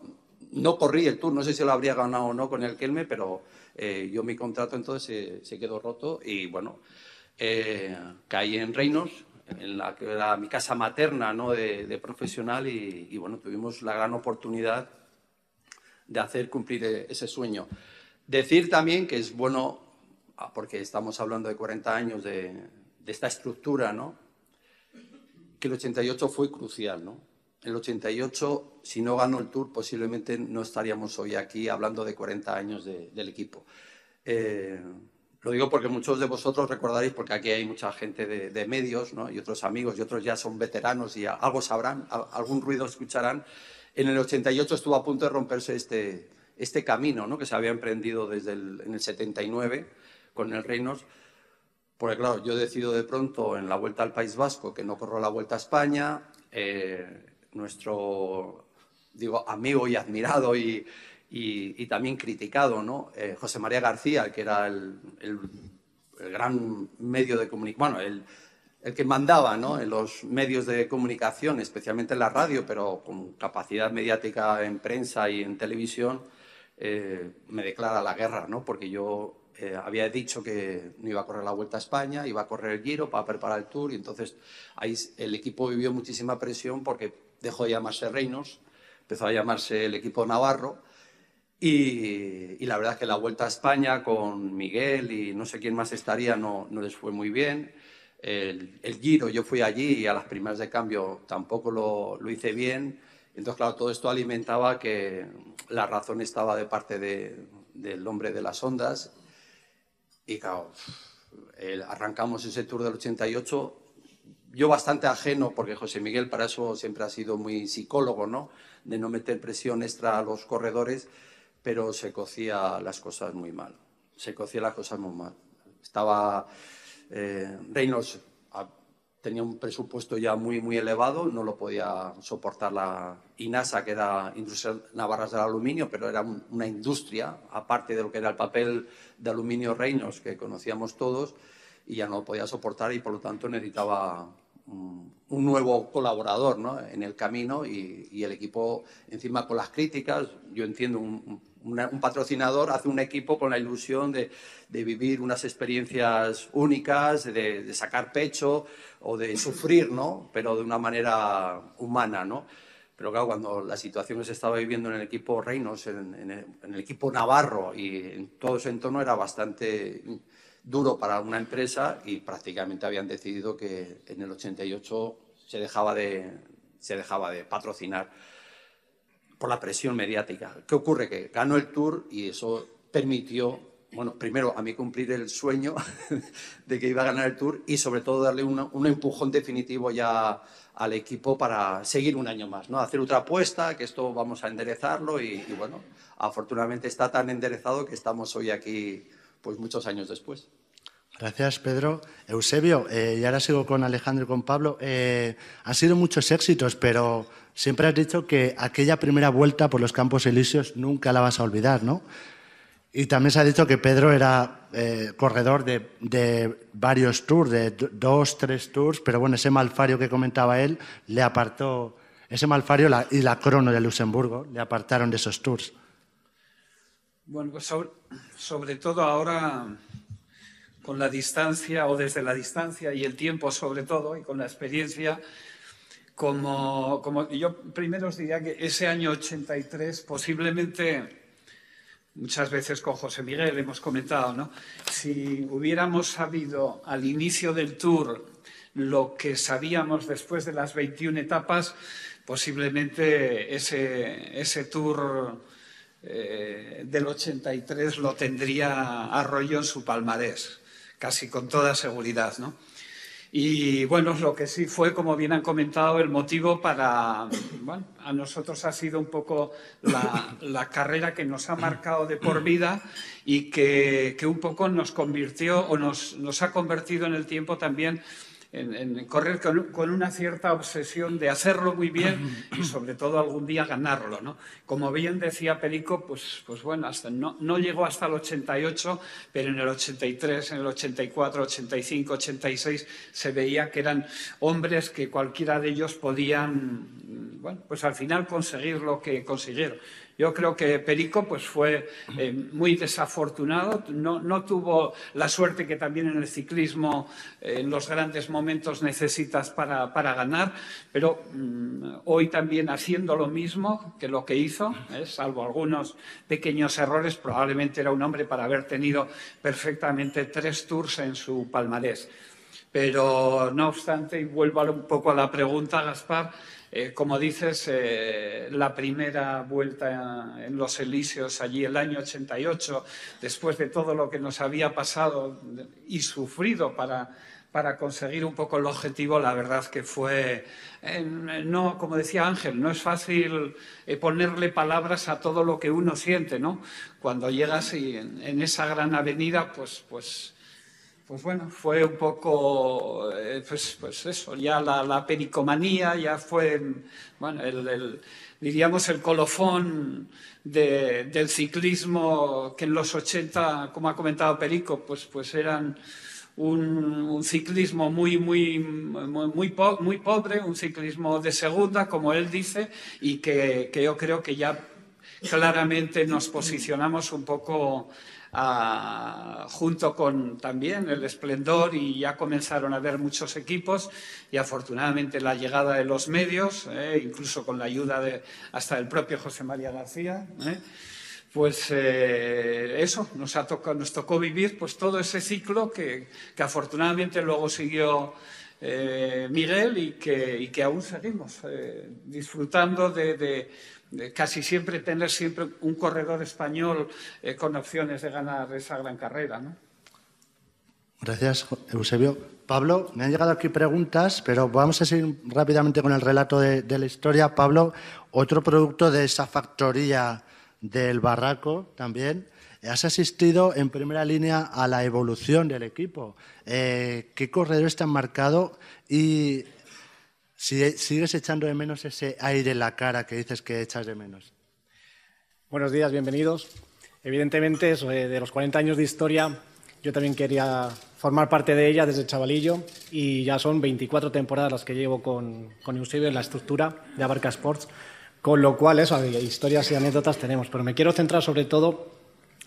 no corrí el tour, no sé si lo habría ganado o no con el Kelme, pero eh, yo mi contrato entonces se, quedó roto y bueno, eh, caí en Reinos, en la mi casa materna ¿no? de, profesional y, bueno, tuvimos la gran oportunidad de hacer cumplir e, ese sueño. Decir también que es bueno, ah, porque estamos hablando de 40 años de, de esta estructura, ¿no? que el 88 fue crucial. ¿no? El 88, si no ganó el Tour, posiblemente no estaríamos hoy aquí hablando de 40 años del equipo. Eh, lo digo porque muchos de vosotros recordaréis, porque aquí hay mucha gente de, medios ¿no? y otros amigos y otros ya son veteranos y algo sabrán, algún ruido escucharán. En el 88 estuvo a punto de romperse este, este camino ¿no? que se había emprendido desde el, en el 79 con el Reinos. Porque claro, yo decido de pronto en la Vuelta al País Vasco que no corro la Vuelta a España. Eh, nuestro digo, amigo y admirado y, y, también criticado, ¿no? Eh, José María García, que era el, gran medio de comunicación, bueno, el, el, que mandaba ¿no? en los medios de comunicación, especialmente en la radio, pero con capacidad mediática en prensa y en televisión, eh, me declara la guerra, ¿no? porque yo eh, había dicho que no iba a correr la Vuelta a España, iba a correr el Giro para preparar el Tour, y entonces ahí el equipo vivió muchísima presión porque dejó de llamarse Reinos, empezó a llamarse el equipo Navarro, y, la verdad es que la vuelta a España con Miguel y no sé quién más estaría no, no les fue muy bien. El, Giro, yo fui allí y a las primeras de cambio tampoco lo, lo, hice bien. Entonces, claro, todo esto alimentaba que la razón estaba de parte de, del hombre de las ondas. Y claro, arrancamos ese Tour del 88 yo bastante ajeno, porque José Miguel para eso siempre ha sido muy psicólogo, ¿no? De no meter presión extra a los corredores pero se cocía las cosas muy mal. Se cocía las cosas muy mal. Estaba. Eh, Reynolds tenía un presupuesto ya muy, muy elevado, no lo podía soportar la INASA, que era Industria Navarras del Aluminio, pero era una industria, aparte de lo que era el papel de aluminio Reynolds, que conocíamos todos, y ya no podía soportar y por lo tanto necesitaba un, nuevo colaborador ¿no? en el camino y, y, el equipo, encima con las críticas, yo entiendo un, un patrocinador hace un equipo con la ilusión de, vivir unas experiencias únicas, de, sacar pecho o de sufrir, ¿no? Pero de una manera humana, ¿no? Pero claro, cuando la situación que se estaba viviendo en el equipo Reinos, en, el, equipo Navarro y en todo ese entorno era bastante duro para una empresa y prácticamente habían decidido que en el 88 se dejaba de, se dejaba de patrocinar por la presión mediática. ¿Qué ocurre? Que ganó el Tour y eso permitió, bueno, primero a mí cumplir el sueño de que iba a ganar el Tour y sobre todo darle un empujón definitivo ya al equipo para seguir un año más, ¿no? Hacer otra apuesta, que esto vamos a enderezarlo y, bueno, afortunadamente está tan enderezado que estamos hoy aquí pues muchos años después. Gracias, Pedro. Eusebio, eh, y ahora sigo con Alejandro y con Pablo. Eh, han sido muchos éxitos, pero siempre has dicho que aquella primera vuelta por los Campos Elíseos nunca la vas a olvidar, ¿no? Y también se ha dicho que Pedro era eh, corredor de, varios tours, de dos, tres tours, pero bueno, ese malfario que comentaba él le apartó ese malfario y la crono de Luxemburgo le apartaron de esos tours. Bueno, pues sobre, todo ahora con la distancia o desde la distancia y el tiempo sobre todo y con la experiencia, como, como yo primero os diría que ese año 83 posiblemente muchas veces con José Miguel hemos comentado, ¿no? Si hubiéramos sabido al inicio del tour lo que sabíamos después de las 21 etapas, posiblemente ese, ese tour eh, del 83 lo tendría Arroyo en su palmarés, casi con toda seguridad, ¿no? Y bueno, lo que sí fue, como bien han comentado, el motivo para, bueno, a nosotros ha sido un poco la, carrera que nos ha marcado de por vida y que, que un poco nos convirtió o nos, nos ha convertido en el tiempo también en, correr con, una cierta obsesión de hacerlo muy bien y sobre todo algún día ganarlo. ¿no? Como bien decía Perico, pues, pues bueno, hasta no, no llegó hasta el 88, pero en el 83, en el 84, 85, 86 se veía que eran hombres que cualquiera de ellos podían, bueno, pues al final conseguir lo que consiguieron. Yo creo que Perico pues, fue eh, muy desafortunado, no, tuvo la suerte que también en el ciclismo eh, en los grandes momentos necesitas para, ganar, pero mm, hoy también haciendo lo mismo que lo que hizo, eh, salvo algunos pequeños errores, probablemente era un hombre para haber tenido perfectamente tres tours en su palmarés. Pero no obstante, y vuelvo un poco a la pregunta, Gaspar, eh, como dices, eh, la primera vuelta en los Elíseos allí el año 88, después de todo lo que nos había pasado y sufrido para, para conseguir un poco el objetivo, la verdad que fue, no, como decía Ángel, no es fácil eh, ponerle palabras a todo lo que uno siente, ¿no? Cuando llegas y en, en esa gran avenida, pues, pues pues bueno, fue un poco, eh, pues, pues, eso, ya la, pericomanía, ya fue, bueno, el, diríamos el colofón del ciclismo que en los 80, como ha comentado Perico, pues, pues eran un, ciclismo muy, muy, muy, muy, pobre, un ciclismo de segunda, como él dice, y que yo creo que ya claramente nos posicionamos un poco junto con también el esplendor y ya comenzaron a haber muchos equipos y afortunadamente la llegada de los medios, eh, incluso con la ayuda de hasta el propio José María García, eh, pues eh, eso, nos, ha tocado, nos tocó vivir pues todo ese ciclo que, afortunadamente luego siguió Miguel y que, y que, aún seguimos disfrutando de casi siempre tener siempre un corredor español eh, con opciones de ganar esa gran carrera. ¿no? Gracias, Eusebio. Pablo, me han llegado aquí preguntas, pero vamos a seguir rápidamente con el relato de, la historia. Pablo, otro producto de esa factoría del barraco también. Has asistido en primera línea a la evolución del equipo. Eh, ¿Qué corredores te han marcado y ¿Sigues echando de menos ese aire en la cara que dices que echas de menos? Buenos días, bienvenidos. Evidentemente, eh, de los 40 años de historia, yo también quería formar parte de ella desde chavalillo y ya son 24 temporadas las que llevo con, con Eusebio en la estructura de Abarca Sports, con lo cual eso, historias y anécdotas tenemos, pero me quiero centrar sobre todo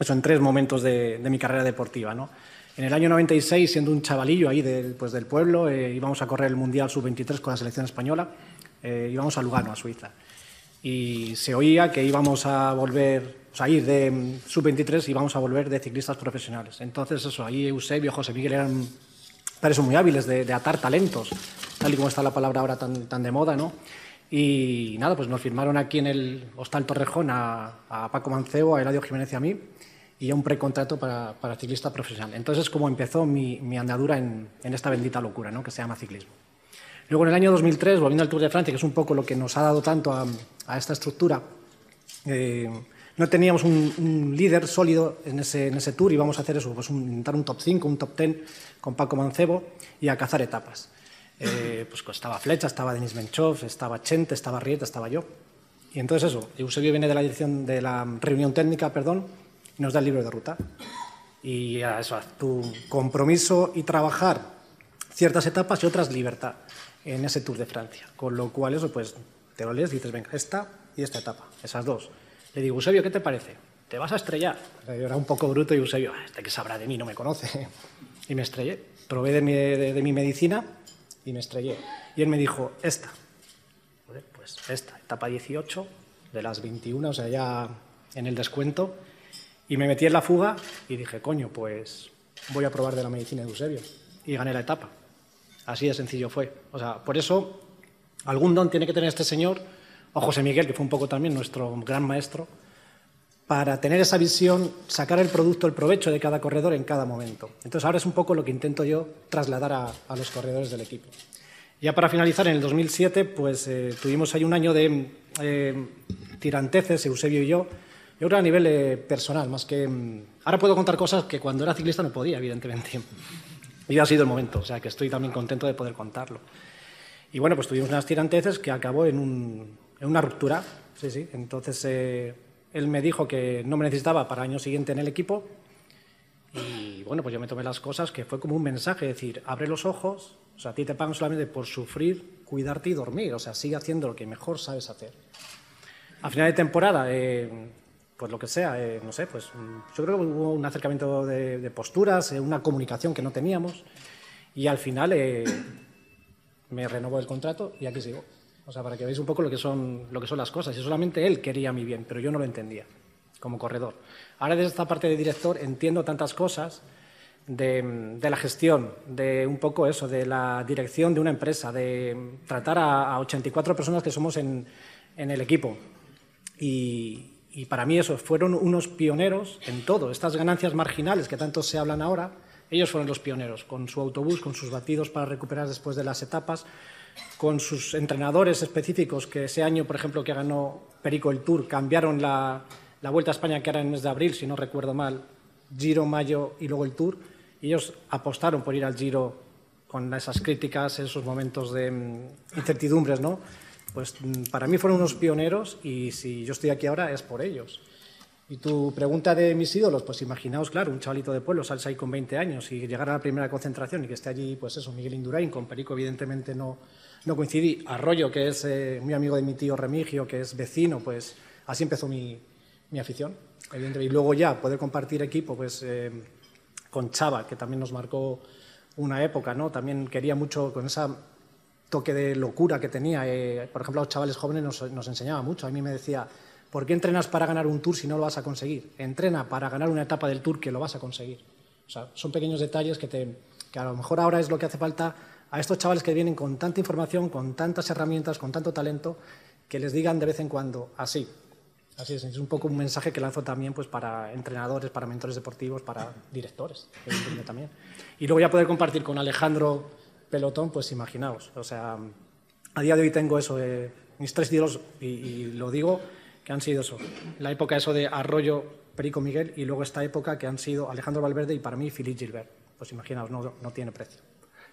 eso, en tres momentos de, de mi carrera deportiva. ¿no? En el año 96, siendo un chavalillo ahí pues, del pueblo, eh, íbamos a correr el Mundial Sub-23 con la selección española, eh, íbamos a Lugano, a Suiza. Y se oía que íbamos a volver, o sea, ir de mm, Sub-23 y íbamos a volver de ciclistas profesionales. Entonces, eso, ahí Eusebio, José Miguel eran, parece muy hábiles de, atar talentos, tal y como está la palabra ahora tan, tan de moda, ¿no? Y nada, pues nos firmaron aquí en el Hostal Torrejón a, a Paco Mancebo, a Eladio Jiménez y a mí y un precontrato para, para ciclista profesional. Entonces es como empezó mi, mi andadura en, en, esta bendita locura ¿no? que se llama ciclismo. Luego en el año 2003, volviendo al Tour de Francia, que es un poco lo que nos ha dado tanto a, a esta estructura, eh, no teníamos un, un, líder sólido en ese, en ese tour y vamos a hacer eso, pues un, intentar un top 5, un top 10 con Paco Mancebo y a cazar etapas. Eh, pues estaba Flecha, estaba Denis Menchov, estaba Chente, estaba Rieta, estaba yo. Y entonces eso, Eusebio viene de la dirección de la reunión técnica, perdón, nos da el libro de ruta. Y eso, tu compromiso y trabajar ciertas etapas y otras libertad en ese Tour de Francia. Con lo cual eso pues te lo lees y dices, venga, esta y esta etapa, esas dos. Le digo, Eusebio, ¿qué te parece? Te vas a estrellar. Era un poco bruto y Eusebio, ah, este que sabrá de mí, no me conoce. Y me estrellé. Probé de mi, de mi medicina y me estrellé. Y él me dijo, esta. Pues esta, etapa 18, de las 21, o sea, ya en el descuento. Y me metí en la fuga y dije, coño, pues voy a probar de la medicina de Eusebio. Y gané la etapa. Así de sencillo fue. O sea, por eso algún don tiene que tener este señor, o José Miguel, que fue un poco también nuestro gran maestro, para tener esa visión, sacar el producto, el provecho de cada corredor en cada momento. Entonces ahora es un poco lo que intento yo trasladar a, los corredores del equipo. Ya para finalizar, en el 2007, pues eh, tuvimos ahí un año de eh, tiranteces, Eusebio y yo, yo creo a nivel eh, personal, más que... Mm, ahora puedo contar cosas que cuando era ciclista no podía, evidentemente. Y ha sido el momento, o sea que estoy también contento de poder contarlo. Y bueno, pues tuvimos unas tiranteces que acabó en, una ruptura, sí, sí. Entonces eh, él me dijo que no me necesitaba para el año siguiente en el equipo y bueno, pues yo me tomé las cosas que fue como un mensaje, decir, abre los ojos, o sea, a ti te pagan solamente por sufrir, cuidarte y dormir, o sea, sigue haciendo lo que mejor sabes hacer. A final de temporada, eh, pues lo que sea, eh, no sé, pues mm, yo creo que hubo un acercamiento de, posturas, eh, una comunicación que no teníamos y al final eh, me renovó el contrato y aquí sigo. O sea, para que veáis un poco lo que son, lo que son las cosas. Y solamente él quería mi bien, pero yo no lo entendía como corredor. Ahora desde esta parte de director entiendo tantas cosas de, la gestión, de un poco eso, de la dirección de una empresa, de tratar a, 84 personas que somos en, en el equipo. Y, y para mí eso, fueron unos pioneros en todo. Estas ganancias marginales que tanto se hablan ahora, ellos fueron los pioneros, con su autobús, con sus batidos para recuperar después de las etapas, con sus entrenadores específicos, que ese año, por ejemplo, que ganó Perico el Tour, cambiaron la, Vuelta a España, que era en el mes de abril, si no recuerdo mal, Giro, Mayo y luego el Tour. Ellos apostaron por ir al Giro con esas críticas, esos momentos de mm, incertidumbres, ¿no? Pues para mí fueron unos pioneros y si yo estoy aquí ahora es por ellos. Y tu pregunta de mis ídolos, pues imaginaos, claro, un chavalito de pueblo, salsa ahí con 20 años y llegar a la primera concentración y que esté allí, pues eso, Miguel Indurain, con Perico evidentemente no, no coincidí, Arroyo, que es eh, muy amigo de mi tío Remigio, que es vecino, pues así empezó mi, mi afición. Y luego ya poder compartir equipo, pues eh, con Chava, que también nos marcó una época, ¿no? También quería mucho con esa toque de locura que tenía. Eh, por ejemplo, a los chavales jóvenes nos, enseñaba mucho. A mí me decía, ¿por qué entrenas para ganar un tour si no lo vas a conseguir? Entrena para ganar una etapa del tour que lo vas a conseguir. O sea, son pequeños detalles que, te, que a lo mejor ahora es lo que hace falta a estos chavales que vienen con tanta información, con tantas herramientas, con tanto talento, que les digan de vez en cuando así. Así es, es un poco un mensaje que lanzo también pues, para entrenadores, para mentores deportivos, para directores, también. Y luego ya poder compartir con Alejandro pelotón, pues imaginaos. O sea, a día de hoy tengo eso, mis tres ídolos, y, lo digo, que han sido eso. La época eso de Arroyo, Perico Miguel, y luego esta época que han sido Alejandro Valverde y para mí Philippe Gilbert. Pues imaginaos, no, no tiene precio.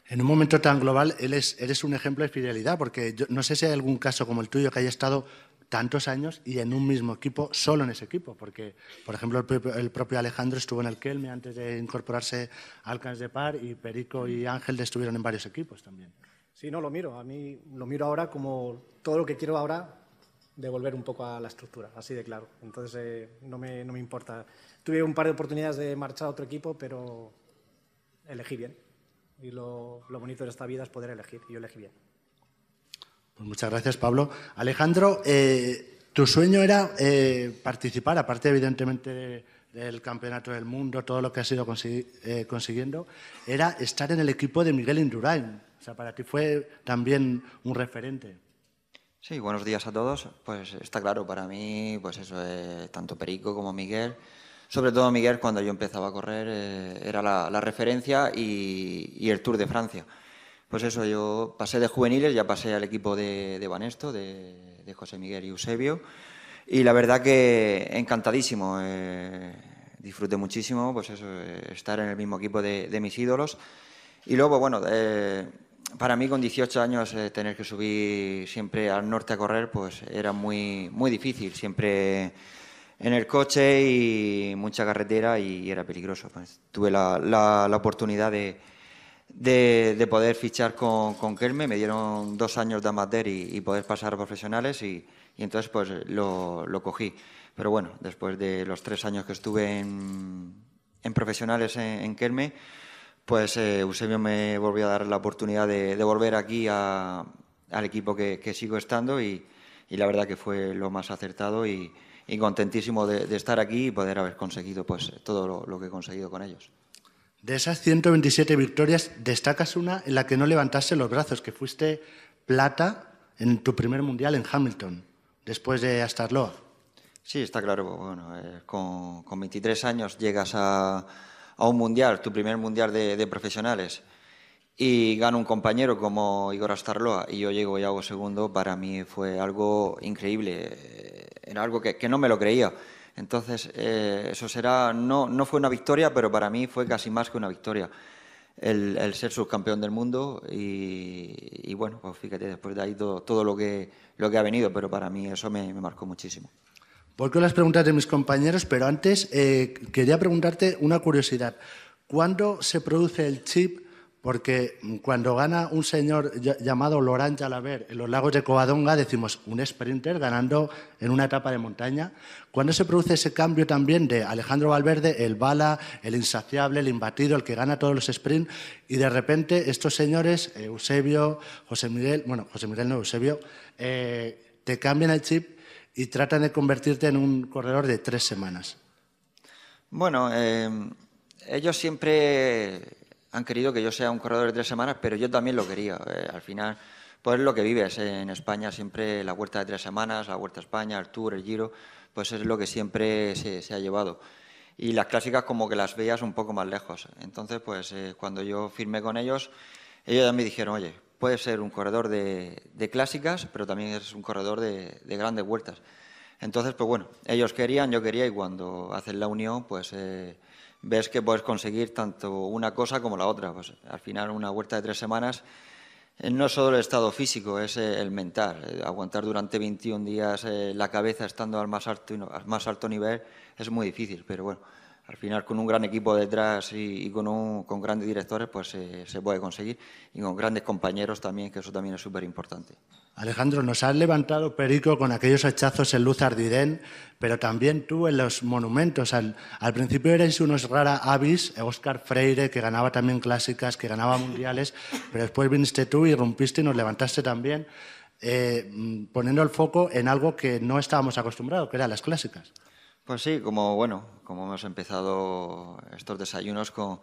En un momento tan global, eres, eres un ejemplo de fidelidad, porque yo no sé si hay algún caso como el tuyo que haya estado tantos años y en un mismo equipo, solo en ese equipo, porque, por ejemplo, el propio, Alejandro estuvo en el Kelme antes de incorporarse al Cans de Par y Perico y Ángel estuvieron en varios equipos también. Sí, no, lo miro. A mí lo miro ahora como todo lo que quiero ahora devolver un poco a la estructura, así de claro. Entonces, eh, no, me, no me importa. Tuve un par de oportunidades de marchar a otro equipo, pero elegí bien. Y lo, lo bonito de esta vida es poder elegir, y yo elegí bien. Pues muchas gracias, Pablo. Alejandro, eh, tu sueño era eh, participar, aparte evidentemente del Campeonato del Mundo, todo lo que has ido eh, consiguiendo, era estar en el equipo de Miguel Indurain. O sea, para ti fue también un referente. Sí, buenos días a todos. Pues está claro, para mí, pues eso, es tanto Perico como Miguel, sobre todo Miguel, cuando yo empezaba a correr, era la, referencia y el Tour de Francia. Pues eso, yo pasé de juveniles, ya pasé al equipo de, de Banesto, de, José Miguel y Eusebio, y la verdad que encantadísimo. Eh, disfruté muchísimo, pues eso, eh, estar en el mismo equipo de, mis ídolos. Y luego, bueno, eh, para mí con 18 años tener que subir siempre al norte a correr, pues era muy, muy difícil. Siempre en el coche y mucha carretera y era peligroso. Pues, tuve la, la oportunidad de de, poder fichar con, con, Kerme. Me dieron dos años de amateur y, poder pasar a profesionales y, entonces pues lo, cogí. Pero bueno, después de los tres años que estuve en, profesionales en, en, pues eh, Eusebio me volvió a dar la oportunidad de, volver aquí al equipo que, sigo estando y, la verdad que fue lo más acertado y, contentísimo de, estar aquí y poder haber conseguido pues todo lo que he conseguido con ellos. De esas 127 victorias, destacas una en la que no levantaste los brazos, que fuiste plata en tu primer mundial en Hamilton, después de Astarloa. Sí, está claro. Bueno, eh, con, 23 años llegas a, un mundial, tu primer mundial de, profesionales, y gana un compañero como Igor Astarloa y yo llego y hago segundo, para mí fue algo increíble. Eh, era algo que no me lo creía. Entonces, eh, eso será, no, no fue una victoria, pero para mí fue casi más que una victoria. El, ser subcampeón del mundo y, bueno, pues fíjate, después de ahí todo, lo, que, lo que ha venido, pero para mí eso me, marcó muchísimo. Voy con las preguntas de mis compañeros, pero antes eh, quería preguntarte una curiosidad. ¿Cuándo se produce el chip porque cuando gana un señor llamado Laurent Jalabert en los lagos de Covadonga, decimos un sprinter ganando en una etapa de montaña. ¿Cuándo se produce ese cambio también de Alejandro Valverde, el bala, el insaciable, el imbatido, el que gana todos los sprints, y de repente estos señores, Eusebio, José Miguel, bueno, José Miguel no, Eusebio, eh, te cambian el chip y tratan de convertirte en un corredor de tres semanas? Bueno, eh, ellos siempre han querido que yo sea un corredor de tres semanas, pero yo también lo quería. Eh, al final, pues es lo que vives en España, siempre la vuelta de tres semanas, la vuelta a España, el Tour, el Giro, pues es lo que siempre se, ha llevado. Y las clásicas como que las veías un poco más lejos. Entonces, pues eh, cuando yo firmé con ellos, ellos me dijeron, oye, puedes ser un corredor de, clásicas, pero también eres un corredor de, grandes vueltas. Entonces, pues bueno, ellos querían, yo quería, y cuando hacen la unión, pues... Ves que puedes conseguir tanto una cosa como la otra. Pues, al final, una vuelta de tres semanas eh, no es solo el estado físico, es eh, el mental. Eh, aguantar durante 21 días la cabeza estando al más alto, al más alto nivel es muy difícil, pero bueno, al final con un gran equipo detrás y, con, un, con, grandes directores pues se puede conseguir y con grandes compañeros también, que eso también es súper importante. Alejandro, nos has levantado Perico con aquellos hachazos en Luz Ardiden, pero también tú en los monumentos. Al, principio erais unos rara avis, Oscar Freire, que ganaba también clásicas, que ganaba mundiales, pero después viniste tú y rompiste y nos levantaste también, eh, poniendo el foco en algo que no estábamos acostumbrados, que eran las clásicas. Pues sí, como bueno, como hemos empezado estos desayunos con,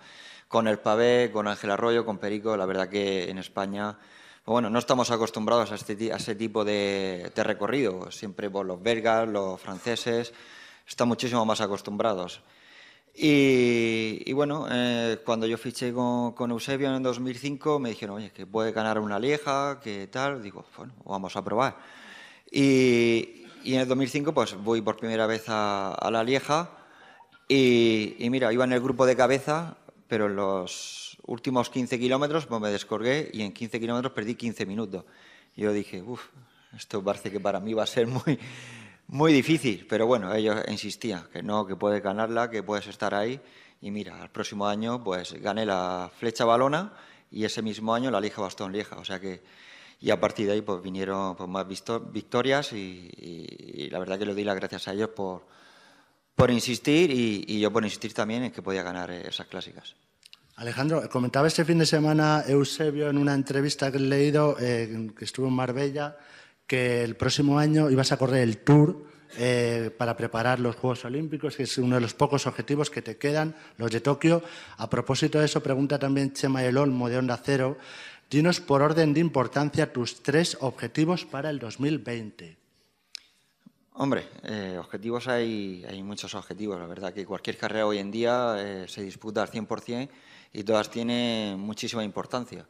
con el pavé, con Ángel Arroyo, con Perico, la verdad que en España bueno, no estamos acostumbrados a, este, a ese tipo de, recorrido. Siempre por los belgas, los franceses, están muchísimo más acostumbrados. Y, bueno, eh, cuando yo fiché con, Eusebio en 2005, me dijeron, oye, que puede ganar una lieja, que tal. Digo, bueno, vamos a probar. Y, en el 2005, pues voy por primera vez a, la lieja. Y, y, mira, iba en el grupo de cabeza, pero los últimos 15 kilómetros pues me descolgué y en 15 kilómetros perdí 15 minutos. Yo dije, uff, esto parece que para mí va a ser muy, muy difícil, pero bueno, ellos insistían que no, que puedes ganarla, que puedes estar ahí. Y mira, al próximo año pues gané la flecha balona y ese mismo año la Lieja Bastón Lieja. O sea que, y a partir de ahí pues vinieron pues, más victorias y, la verdad que le doy las gracias a ellos por, por insistir y, y yo por insistir también en que podía ganar esas clásicas. Alejandro, comentaba este fin de semana Eusebio en una entrevista que he leído, eh, que estuvo en Marbella, que el próximo año ibas a correr el Tour eh, para preparar los Juegos Olímpicos, que es uno de los pocos objetivos que te quedan, los de Tokio. A propósito de eso, pregunta también Chema El Olmo de Onda Cero, dinos por orden de importancia tus tres objetivos para el 2020. Hombre, eh, objetivos hay, hay muchos objetivos. La verdad que cualquier carrera hoy en día se disputa al 100% y todas tienen muchísima importancia.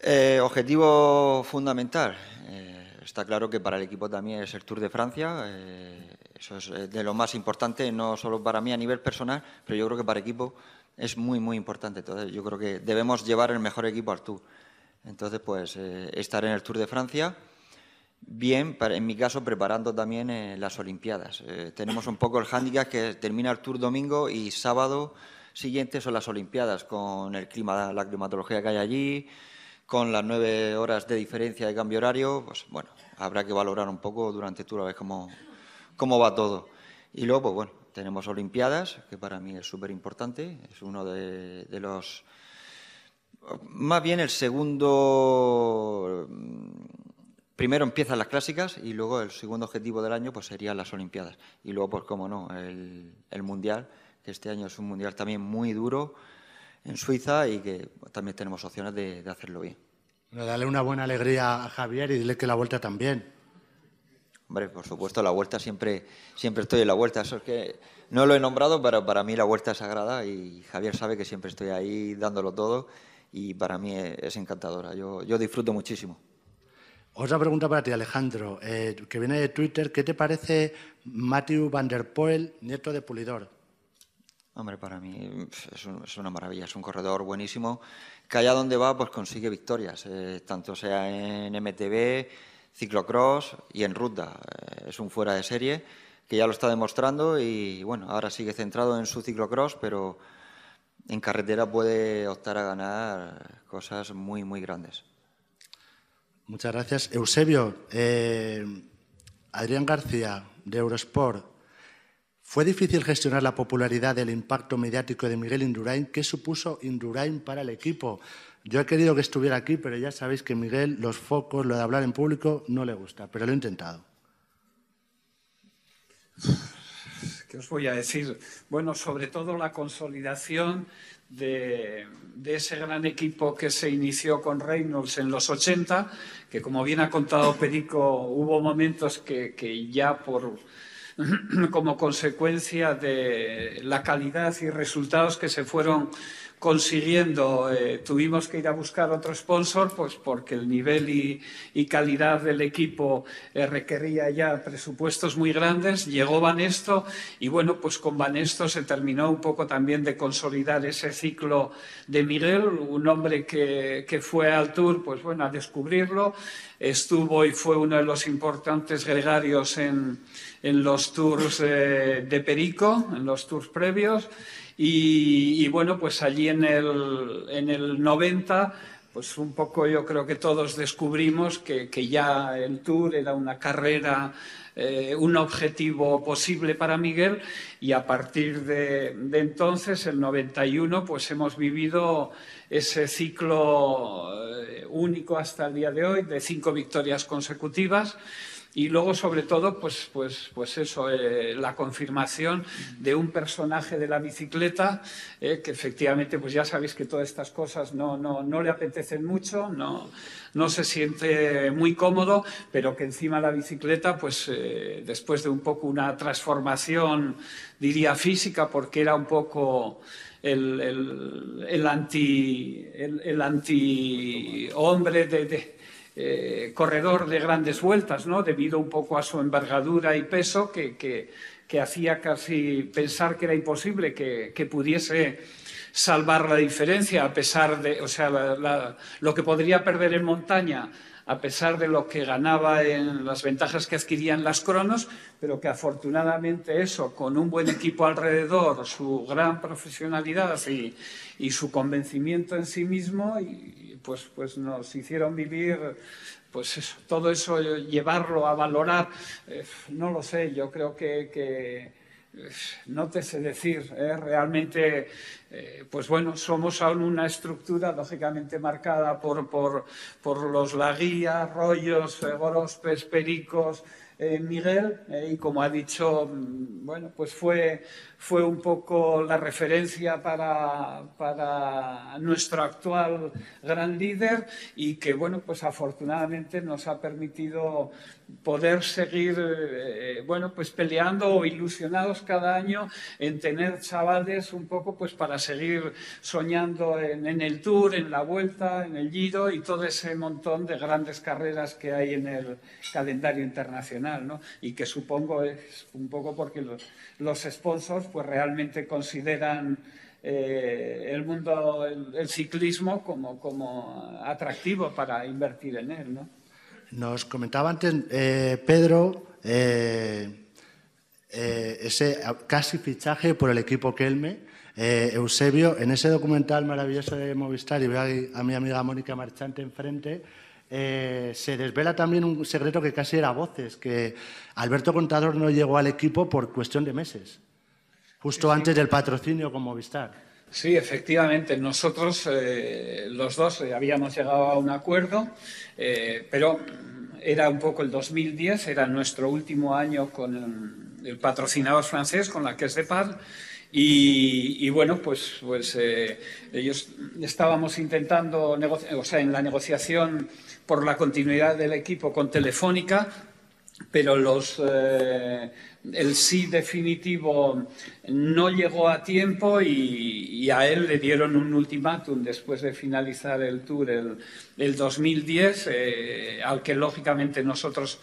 Eh, objetivo fundamental. Eh, está claro que para el equipo también es el Tour de Francia. Eh, eso es de lo más importante, no solo para mí a nivel personal, pero yo creo que para equipo es muy, muy importante. Entonces, yo creo que debemos llevar el mejor equipo al Tour. Entonces, pues estar en el Tour de Francia. Bien, en mi caso, preparando también las Olimpiadas. tenemos un poco el hándicap que termina el Tour domingo y sábado siguiente son las Olimpiadas, con el clima, la climatología que hay allí, con las nueve horas de diferencia de cambio horario, pues bueno, habrá que valorar un poco durante toda la vez cómo, cómo va todo. Y luego, pues bueno, tenemos Olimpiadas, que para mí es súper importante, es uno de, los... Más bien el segundo... Primero empiezan las clásicas y luego el segundo objetivo del año pues serían las Olimpiadas. Y luego, pues cómo no, el, Mundial, que este año es un Mundial también muy duro en Suiza y que también tenemos opciones de, hacerlo bien. dale una buena alegría a Javier y dile que la vuelta también. Hombre, por supuesto, la vuelta siempre, siempre estoy en la vuelta. Eso es que no lo he nombrado, pero para mí la vuelta es sagrada y Javier sabe que siempre estoy ahí dándolo todo y para mí es, encantadora. Yo, yo, disfruto muchísimo. Otra pregunta para ti, Alejandro, eh, que viene de Twitter. ¿Qué te parece Matthew Van Der Poel, nieto de Pulidor? Hombre, para mí es, una maravilla, es un corredor buenísimo, que allá donde va pues consigue victorias, eh, tanto sea en MTB, ciclocross y en ruta. Eh, es un fuera de serie que ya lo está demostrando y bueno, ahora sigue centrado en su ciclocross, pero en carretera puede optar a ganar cosas muy, muy grandes. Muchas gracias. Eusebio, eh, Adrián García, de Eurosport. ¿Fue difícil gestionar la popularidad del impacto mediático de Miguel Indurain? ¿Qué supuso Indurain para el equipo? Yo he querido que estuviera aquí, pero ya sabéis que Miguel, los focos, lo de hablar en público, no le gusta, pero lo he intentado. ¿Qué os voy a decir? Bueno, sobre todo la consolidación de, ese gran equipo que se inició con Reynolds en los 80, que como bien ha contado Perico, hubo momentos que, que ya por como consecuencia de la calidad y resultados que se fueron consiguiendo, eh, tuvimos que ir a buscar otro sponsor, pues porque el nivel y, calidad del equipo eh, requería ya presupuestos muy grandes. Llegó Banesto y bueno, pues con Banesto se terminó un poco también de consolidar ese ciclo de Miguel, un hombre que, fue al Tour, pues bueno, a descubrirlo. Estuvo y fue uno de los importantes gregarios en, los tours eh, de Perico, en los tours previos. Y, bueno, pues allí en el, en el 90 pues un poco yo creo que todos descubrimos que, que ya el Tour era una carrera, eh, un objetivo posible para Miguel y a partir de, de, entonces, el 91, pues hemos vivido ese ciclo eh, único hasta el día de hoy de cinco victorias consecutivas. Y luego, sobre todo, pues, pues, pues eso, eh, la confirmación de un personaje de la bicicleta, eh, que efectivamente, pues ya sabéis que todas estas cosas no, no, no le apetecen mucho, no, no, se siente muy cómodo, pero que encima la bicicleta, pues eh, después de un poco una transformación, diría física, porque era un poco el, el, el anti, el, anti hombre de eh, corredor de grandes vueltas, ¿no? debido un poco a su envergadura y peso, que, que, hacía casi pensar que era imposible que, que, pudiese salvar la diferencia, a pesar de, o sea, lo que podría perder en montaña a pesar de lo que ganaba en las ventajas que adquirían las cronos, pero que afortunadamente eso, con un buen equipo alrededor, su gran profesionalidad y, su convencimiento en sí mismo, y, pues, pues nos hicieron vivir pues todo eso, llevarlo a valorar, eh, no lo sé, yo creo que, que no te sé decir, ¿eh? realmente, eh, pues bueno, somos aún una estructura lógicamente marcada por, por, por los laguías, rollos, eh, gorospes, pericos, Miguel, y como ha dicho, mm, bueno, pues fue fue un poco la referencia para, para, nuestro actual gran líder y que, bueno, pues afortunadamente nos ha permitido poder seguir, eh, bueno, pues peleando o ilusionados cada año en tener chavales un poco, pues para seguir soñando en, el Tour, en la Vuelta, en el Giro y todo ese montón de grandes carreras que hay en el calendario internacional, ¿no? Y que supongo es un poco porque los, los sponsors pues realmente consideran eh, el mundo, el, ciclismo como, como, atractivo para invertir en él. ¿no? Nos comentaba antes eh, Pedro eh, ese casi fichaje por el equipo Kelme. Eh, Eusebio, en ese documental maravilloso de Movistar, y veo a, mi amiga Mónica Marchante enfrente, eh, se desvela también un secreto que casi era voces, que Alberto Contador no llegó al equipo por cuestión de meses, justo antes del patrocinio con Movistar. Sí, efectivamente, nosotros eh, los dos habíamos llegado a un acuerdo, pero era un poco el 2010, era nuestro último año con el, patrocinador francés, con la Caisse de Par, y, bueno, pues, pues eh, ellos estábamos intentando, o sea, en la negociación por la continuidad del equipo con Telefónica, pero los, eh, el sí definitivo no llegó a tiempo y, a él le dieron un ultimátum después de finalizar el tour el, 2010, eh, al que lógicamente nosotros,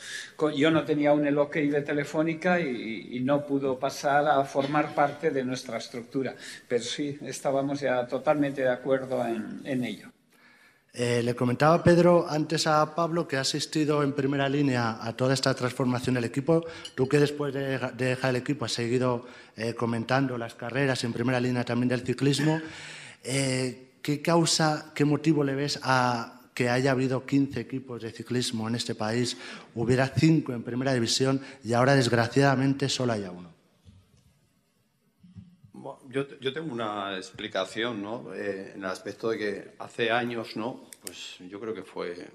yo no tenía un el OK de Telefónica y, no pudo pasar a formar parte de nuestra estructura. Pero sí, estábamos ya totalmente de acuerdo en ello. Eh, le comentaba Pedro antes a Pablo que ha asistido en primera línea a toda esta transformación del equipo. Tú que después de, dejar el equipo has seguido eh, comentando las carreras en primera línea también del ciclismo. Eh, ¿Qué causa, qué motivo le ves a que haya habido 15 equipos de ciclismo en este país, hubiera 5 en primera división y ahora desgraciadamente solo haya uno? Yo, tengo una explicación, ¿no? Eh, en el aspecto de que hace años, ¿no? Pues yo creo que fue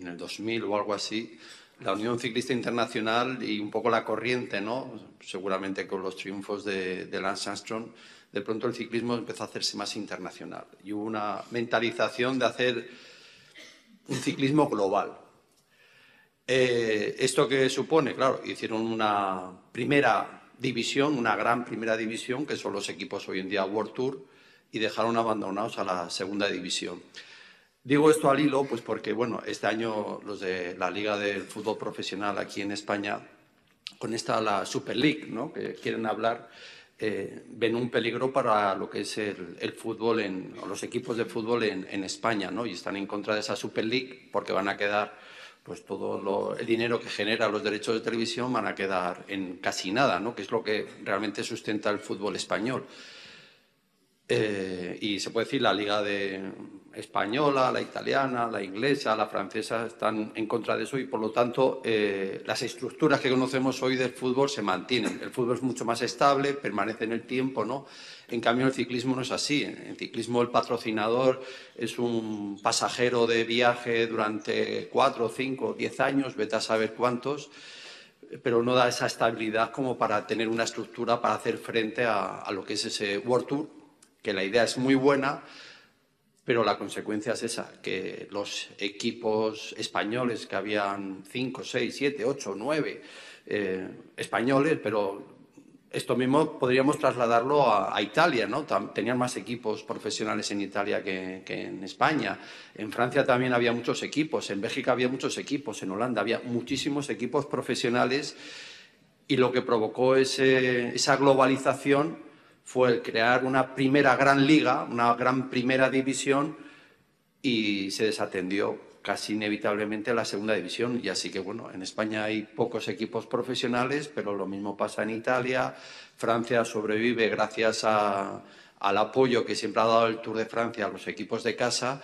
en el 2000 o algo así, la Unión Ciclista Internacional y un poco la corriente, ¿no? Seguramente con los triunfos de, Lance Armstrong, de pronto el ciclismo empezó a hacerse más internacional y hubo una mentalización de hacer un ciclismo global. Eh, ¿Esto que supone? Claro, hicieron una primera división, una gran primera división, que son los equipos hoy en día World Tour, y dejaron abandonados a la segunda división. Digo esto al hilo, pues porque, bueno, este año los de la Liga del Fútbol Profesional aquí en España, con esta la Super League, ¿no? que quieren hablar, eh, ven un peligro para lo que es el, fútbol, en, los equipos de fútbol en, en España, ¿no? y están en contra de esa Super League porque van a quedar pues todo el dinero que genera los derechos de televisión van a quedar en casi nada, ¿no? que es lo que realmente sustenta el fútbol español. Eh, y se puede decir la liga española, la italiana, la inglesa, la francesa están en contra de eso y por lo tanto eh, las estructuras que conocemos hoy del fútbol se mantienen. El fútbol es mucho más estable, permanece en el tiempo, ¿no? En cambio el ciclismo no es así. En ciclismo el patrocinador es un pasajero de viaje durante cuatro, cinco, diez años, vete a saber cuántos pero no da esa estabilidad como para tener una estructura para hacer frente a, a lo que es ese World Tour que la idea es muy buena, pero la consecuencia es esa, que los equipos españoles, que habían cinco, seis, siete, ocho, nueve eh, españoles, pero esto mismo podríamos trasladarlo a, Italia, ¿no? Tenían más equipos profesionales en Italia que, en España. En Francia también había muchos equipos, en Bélgica había muchos equipos, en Holanda había muchísimos equipos profesionales y lo que provocó esa globalización fue el crear una primera gran liga, una gran primera división y se desatendió casi inevitablemente la segunda división. Y así que, bueno, en España hay pocos equipos profesionales, pero lo mismo pasa en Italia. Francia sobrevive gracias al apoyo que siempre ha dado el Tour de Francia a los equipos de casa,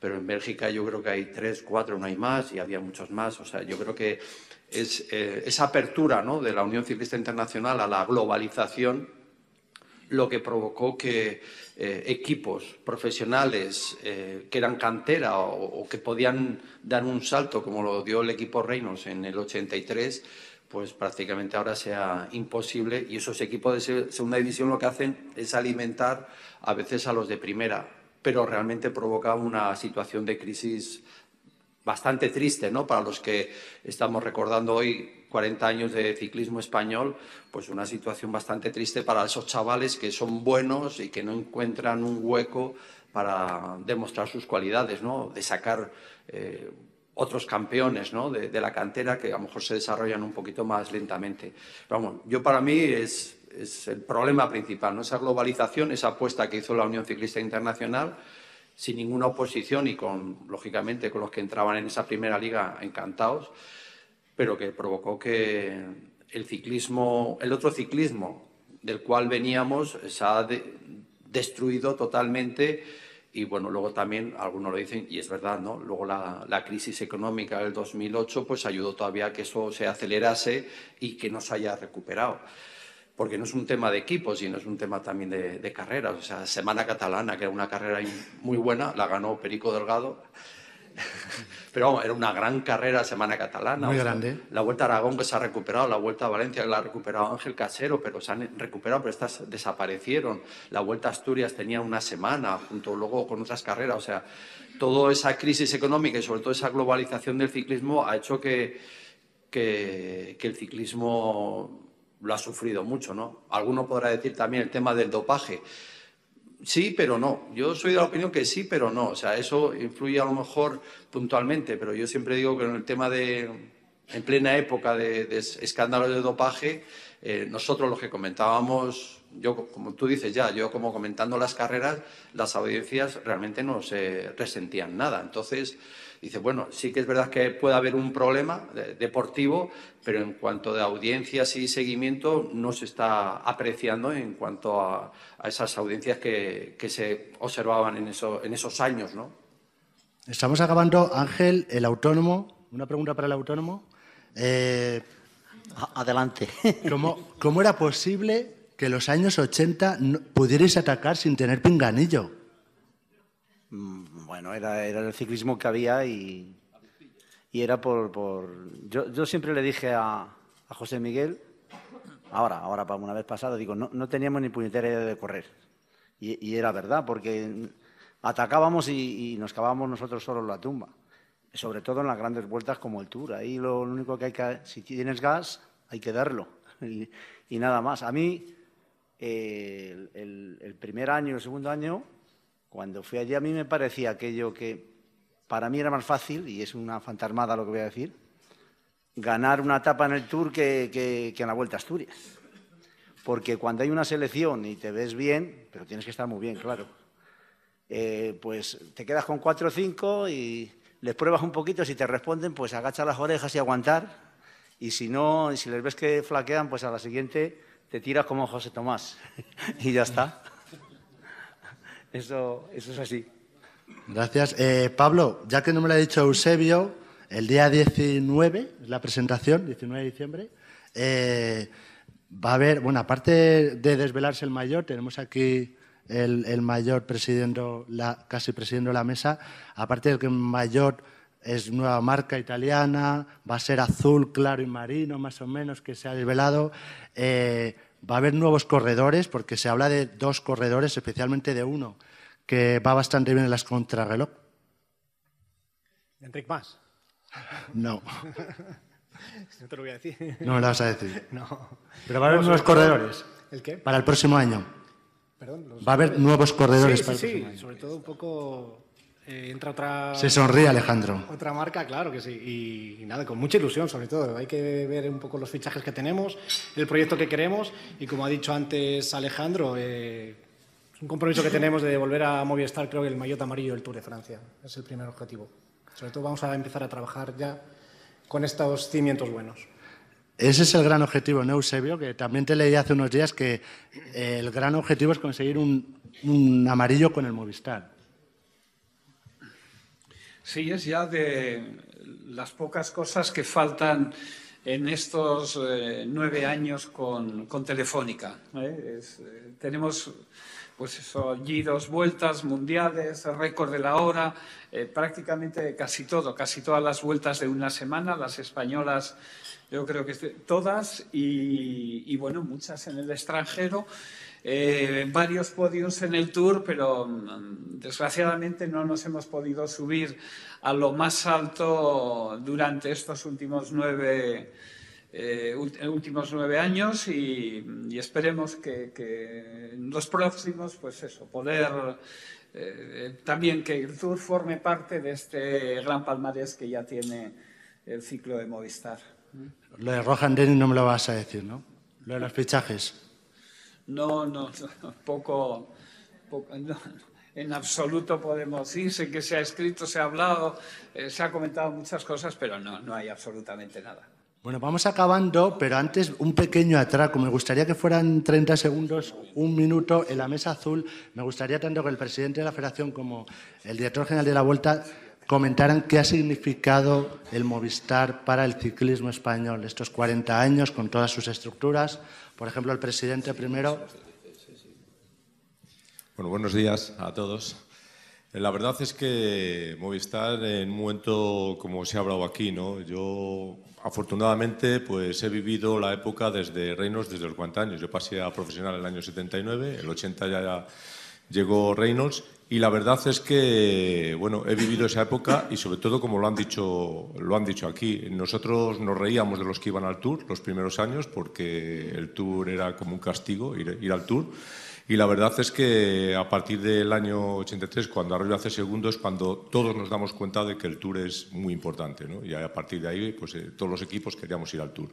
pero en Bélgica yo creo que hay tres, cuatro, no hay más, y había muchos más. O sea, yo creo que es eh, esa apertura ¿no? de la Unión Ciclista Internacional a la globalización lo que provocó que eh, equipos profesionales eh, que eran cantera o, que podían dar un salto, como lo dio el equipo Reynolds en el 83, pues prácticamente ahora sea imposible y esos equipos de segunda división lo que hacen es alimentar a veces a los de primera, pero realmente provoca una situación de crisis bastante triste, ¿no? Para los que estamos recordando hoy 40 años de ciclismo español, pues una situación bastante triste para esos chavales que son buenos y que no encuentran un hueco para demostrar sus cualidades, ¿no? De sacar eh, otros campeones ¿no? de, la cantera que a lo mejor se desarrollan un poquito más lentamente. Vamos, yo para mí es, es el problema principal, ¿no? esa globalización, esa apuesta que hizo la Unión Ciclista Internacional, sin ninguna oposición y con, lógicamente, con los que entraban en esa primera liga encantados, pero que provocó que el ciclismo, el otro ciclismo del cual veníamos, se ha destruido totalmente y bueno, luego también algunos lo dicen, y es verdad, ¿no? Luego la, la, crisis económica del 2008 pues ayudó todavía a que eso se acelerase y que no se haya recuperado. Porque no es un tema de equipos, sino es un tema también de, de carreras. O sea, Semana Catalana, que era una carrera muy buena, la ganó Perico Delgado Pero vamos, era una gran carrera semana catalana. Muy grande. La Vuelta a Aragón que se ha recuperado, la Vuelta a Valencia que la ha recuperado Ángel Casero, pero se han recuperado, pero estas desaparecieron. La Vuelta a Asturias tenía una semana, junto luego con otras carreras. O sea, toda esa crisis económica y sobre todo esa globalización del ciclismo ha hecho que, que, que el ciclismo lo ha sufrido mucho, ¿no? Alguno podrá decir también el tema del dopaje sí, pero no. Yo soy de la opinión que sí, pero no. O sea, eso influye a lo mejor puntualmente, pero yo siempre digo que en el tema de, en plena época de, escándalos de dopaje, eh, nosotros los que comentábamos, yo como tú dices ya, yo como comentando las carreras, las audiencias realmente no se resentían nada. Entonces, dice, bueno, sí que es verdad que puede haber un problema deportivo, pero en cuanto de audiencias y seguimiento no se está apreciando en cuanto a, esas audiencias que, se observaban en, eso, en esos años, ¿no? Estamos acabando, Ángel, el autónomo. Una pregunta para el autónomo. Eh, adelante. ¿cómo, ¿Cómo era posible que los años 80 pudierais atacar sin tener pinganillo? Mm, bueno, era, el ciclismo que había y, era por... Yo, siempre le dije a, José Miguel, ahora, ahora para una vez pasada, digo, no, teníamos ni puñetera de correr. Y, era verdad, porque atacábamos y, nos cavábamos nosotros solos la tumba. Sobre todo en las grandes vueltas como el Tour. Ahí lo, único que hay que... Si tienes gas, hay que darlo. Y, nada más. A mí, eh, el primer año, el segundo año cuando fui allí a mí me parecía aquello que para mí era más fácil, y es una fantasmada lo que voy a decir, ganar una etapa en el Tour que, en la Vuelta a Asturias. Porque cuando hay una selección y te ves bien, pero tienes que estar muy bien, claro, eh, pues te quedas con cuatro o cinco y les pruebas un poquito, si te responden, pues agacha las orejas y aguantar. Y si no, y si les ves que flaquean, pues a la siguiente te tiras como José Tomás y ya está. Eso, es así. Gracias. Eh, Pablo, ya que no me lo ha dicho Eusebio, el día 19, la presentación, 19 de diciembre, eh, va a haber, bueno, aparte de desvelarse el mayor, tenemos aquí el, mayor presidiendo la, casi presidiendo la mesa, aparte del que el mayor es nueva marca italiana, va a ser azul, claro y marino, más o menos, que se ha desvelado. Eh, va a haber nuevos corredores, porque se habla de dos corredores, especialmente de uno, que va bastante bien en las contrarreloj. ¿Enric Más? No. no te lo voy a decir. No me lo vas a decir. No. Pero va a haber nuevos corredores. ¿El qué? Para el próximo año. Perdón, Va a haber nuevos corredores sí, para el próximo sí. Sobre todo un poco eh, entra otra... Se sonríe Alejandro. Otra marca, claro que sí. Y, nada, con mucha ilusión sobre todo. Hay que ver un poco los fichajes que tenemos, el proyecto que queremos y como ha dicho antes Alejandro, eh, es un compromiso que tenemos de volver a Movistar, creo que el maillot amarillo del Tour de Francia. Es el primer objetivo. Sobre todo vamos a empezar a trabajar ya con estos cimientos buenos. Ese es el gran objetivo, ¿no, Eusebio? Que también te leí hace unos días que el gran objetivo es conseguir un, un amarillo con el Movistar. Sí, es ya de las pocas cosas que faltan en estos eh, nueve años con, Telefónica. ¿eh? Eh, tenemos pues eso, allí dos vueltas mundiales, récord de la hora, prácticamente casi todo, casi todas las vueltas de una semana, las españolas yo creo que todas y bueno, muchas en el extranjero. Eh, varios podios en el Tour, pero mm, desgraciadamente no nos hemos podido subir a lo más alto durante estos últimos nueve, eh, últimos nueve años y, esperemos que, en los próximos, pues eso, poder eh, también que el Tour forme parte de este gran palmarés que ya tiene el ciclo de Movistar. Lo de Rohan Dennis no me lo vas a decir, ¿no? Lo de los fichajes. No, no, poco, en absoluto podemos decir, sé que se ha escrito, se ha hablado, eh, se ha comentado muchas cosas, pero no, no hay absolutamente nada. Bueno, vamos acabando, pero antes un pequeño atraco. Me gustaría que fueran 30 segundos, un minuto en la mesa azul. Me gustaría tanto que el presidente de la Federación como el director general de la Vuelta comentaran qué ha significado el Movistar para el ciclismo español estos 40 años con todas sus estructuras. Por ejemplo, el presidente primero. Bueno, buenos días a todos. La verdad es que Movistar en un momento como se ha hablado aquí, ¿no? Yo afortunadamente pues he vivido la época desde Reynolds desde los 40 años. Yo pasé a profesional en el año 79, el 80 ya llegó Reynolds y la verdad es que bueno, he vivido esa época y sobre todo como lo han dicho lo han dicho aquí, nosotros nos reíamos de los que iban al Tour los primeros años porque el Tour era como un castigo ir, ir al Tour. Y la verdad es que a partir del año 83, cuando Arroyo hace segundo, es cuando todos nos damos cuenta de que el Tour es muy importante. ¿no? Y a partir de ahí, pues eh, todos los equipos queríamos ir al Tour.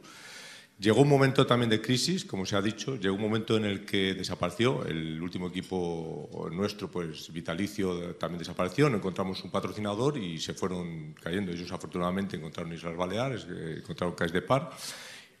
Llegó un momento también de crisis, como se ha dicho, llegó un momento en el que desapareció, el último equipo nuestro, pues Vitalicio, también desapareció, no encontramos un patrocinador y se fueron cayendo. Ellos afortunadamente encontraron Islas Baleares, eh, encontraron Cais de Par,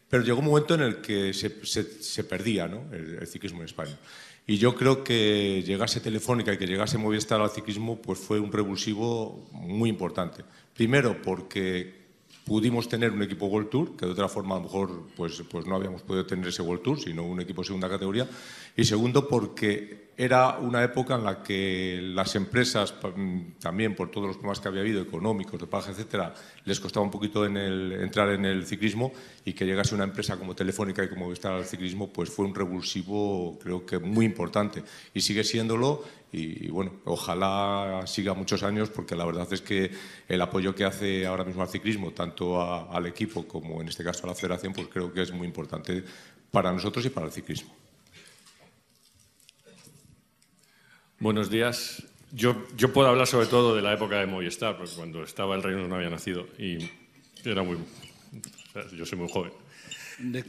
pero llegó un momento en el que se, se, perdía ¿no? el, ciclismo en España. Y yo creo que llegase Telefónica y que llegase Movistar al ciclismo pues fue un revulsivo muy importante. Primero porque pudimos tener un equipo World Tour, que de otra forma a lo mejor pues, pues no habíamos podido tener ese World Tour, sino un equipo de segunda categoría. Y segundo porque era una época en la que las empresas, también por todos los problemas que había habido, económicos, de paja, etcétera, les costaba un poquito entrar en el ciclismo y que llegase una empresa como Telefónica y como estar al ciclismo, pues fue un revulsivo, creo que muy importante. Y sigue siéndolo y, bueno, ojalá siga muchos años porque la verdad es que el apoyo que hace ahora mismo al ciclismo, tanto al equipo como en este caso a la federación, pues creo que es muy importante para nosotros y para el ciclismo. Buenos días. Yo, yo puedo hablar sobre todo de la época de Movistar, porque cuando estaba el reino no había nacido y era muy... yo soy muy joven.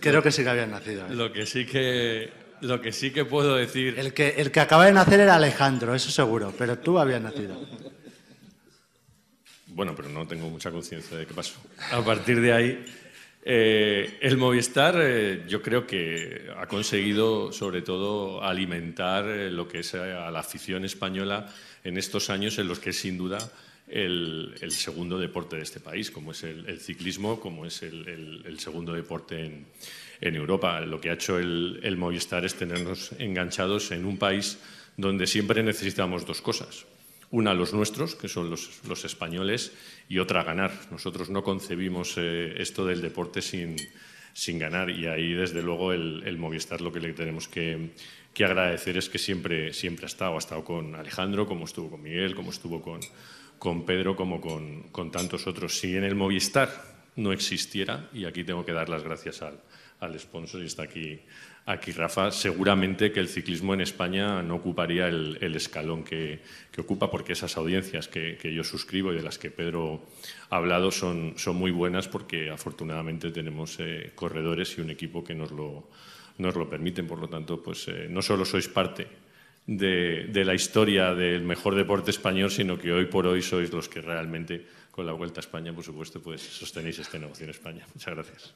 Creo que sí que había nacido. ¿eh? Lo que sí que, lo que sí que puedo decir... El que, el que acaba de nacer era Alejandro, eso seguro, pero tú habías nacido. Bueno, pero no tengo mucha conciencia de qué pasó. A partir de ahí eh, el Movistar eh, yo creo que ha conseguido sobre todo alimentar eh, lo que es a la afición española en estos años en los que es sin duda el, segundo deporte de este país, como es el, ciclismo, como es el, segundo deporte en, Europa. Lo que ha hecho el Movistar es tenernos enganchados en un país donde siempre necesitamos dos cosas. Una, los nuestros, que son los, españoles, y otra, ganar. Nosotros no concebimos eh, esto del deporte sin, sin, ganar y ahí, desde luego, el, Movistar lo que le tenemos que, agradecer es que siempre, siempre ha estado. Ha estado con Alejandro, como estuvo con Miguel, como estuvo con, con Pedro, como con, con tantos otros. Si en el Movistar no existiera, y aquí tengo que dar las gracias al, al sponsor, y está aquí aquí Rafa, seguramente que el ciclismo en España no ocuparía el, escalón que, ocupa, porque esas audiencias que, yo suscribo y de las que Pedro ha hablado son, muy buenas porque afortunadamente tenemos eh, corredores y un equipo que nos lo, nos lo permiten. Por lo tanto, pues eh, no solo sois parte de, la historia del mejor deporte español, sino que hoy por hoy sois los que realmente, con la Vuelta a España, por supuesto, pues sostenéis este negocio en España. Muchas gracias.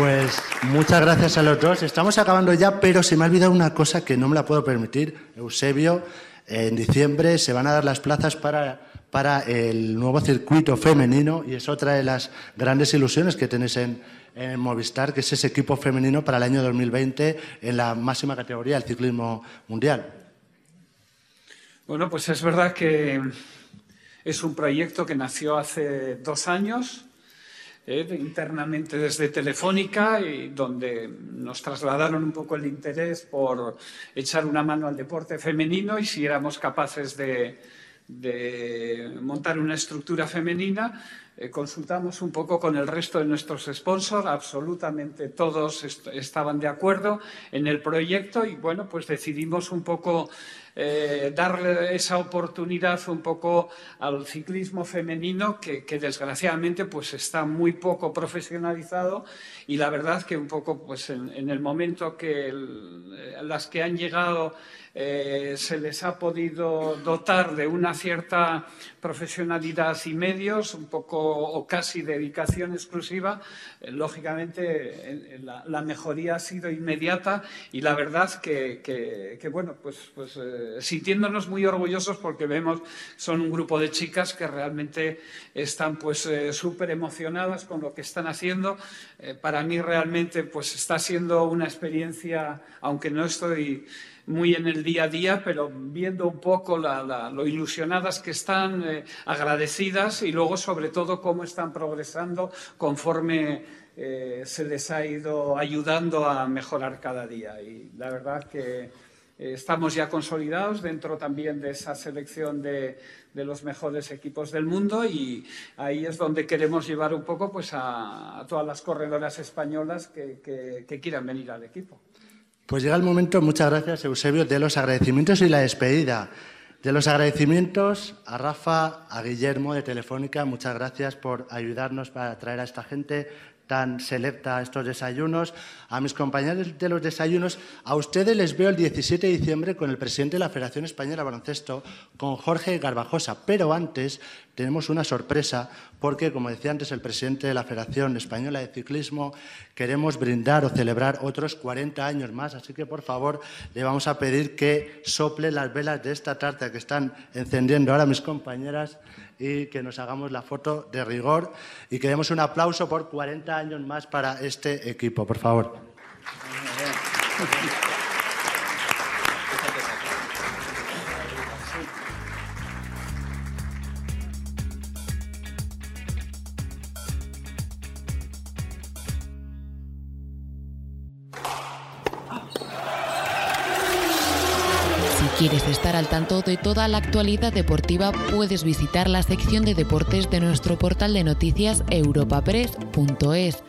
Pues muchas gracias a los dos. Estamos acabando ya, pero se me ha olvidado una cosa que no me la puedo permitir. Eusebio, en diciembre se van a dar las plazas para, para el nuevo circuito femenino y es otra de las grandes ilusiones que tenéis en, en Movistar, que es ese equipo femenino para el año 2020 en la máxima categoría del ciclismo mundial. Bueno, pues es verdad que es un proyecto que nació hace dos años eh, internamente desde Telefónica, y donde nos trasladaron un poco el interés por echar una mano al deporte femenino y si éramos capaces de, montar una estructura femenina. Eh, consultamos un poco con el resto de nuestros sponsors, absolutamente todos estaban de acuerdo en el proyecto y bueno, pues decidimos un poco eh, darle esa oportunidad un poco al ciclismo femenino que, desgraciadamente pues está muy poco profesionalizado y la verdad que un poco pues en, el momento que las que han llegado eh, se les ha podido dotar de una cierta profesionalidad y medios, un poco o casi dedicación exclusiva, eh, lógicamente la, mejoría ha sido inmediata y la verdad que, bueno, pues, pues eh, sintiéndonos muy orgullosos porque vemos son un grupo de chicas que realmente están pues súper emocionadas con lo que están haciendo. para mí realmente pues está siendo una experiencia, aunque no estoy muy en el día a día, pero viendo un poco lo ilusionadas que están, eh, agradecidas y luego sobre todo cómo están progresando conforme eh, se les ha ido ayudando a mejorar cada día. Y la verdad que eh, estamos ya consolidados dentro también de esa selección de, los mejores equipos del mundo y ahí es donde queremos llevar un poco pues, a, todas las corredoras españolas que quieran venir al equipo. Pues llega el momento, muchas gracias Eusebio, de los agradecimientos y la despedida. De los agradecimientos a Rafa, a Guillermo de Telefónica, muchas gracias por ayudarnos para traer a esta gente tan selecta estos desayunos, a mis compañeros de los desayunos, a ustedes les veo el 17 de diciembre con el presidente de la Federación Española de Baloncesto, con Jorge Garbajosa, pero antes tenemos una sorpresa porque, como decía antes el presidente de la Federación Española de Ciclismo, queremos brindar o celebrar otros 40 años más, así que por favor le vamos a pedir que sople las velas de esta tarta que están encendiendo ahora mis compañeras y que nos hagamos la foto de rigor y que demos un aplauso por 40 años más para este equipo, por favor. Quieres estar al tanto de toda la actualidad deportiva, puedes visitar la sección de deportes de nuestro portal de noticias europapress.es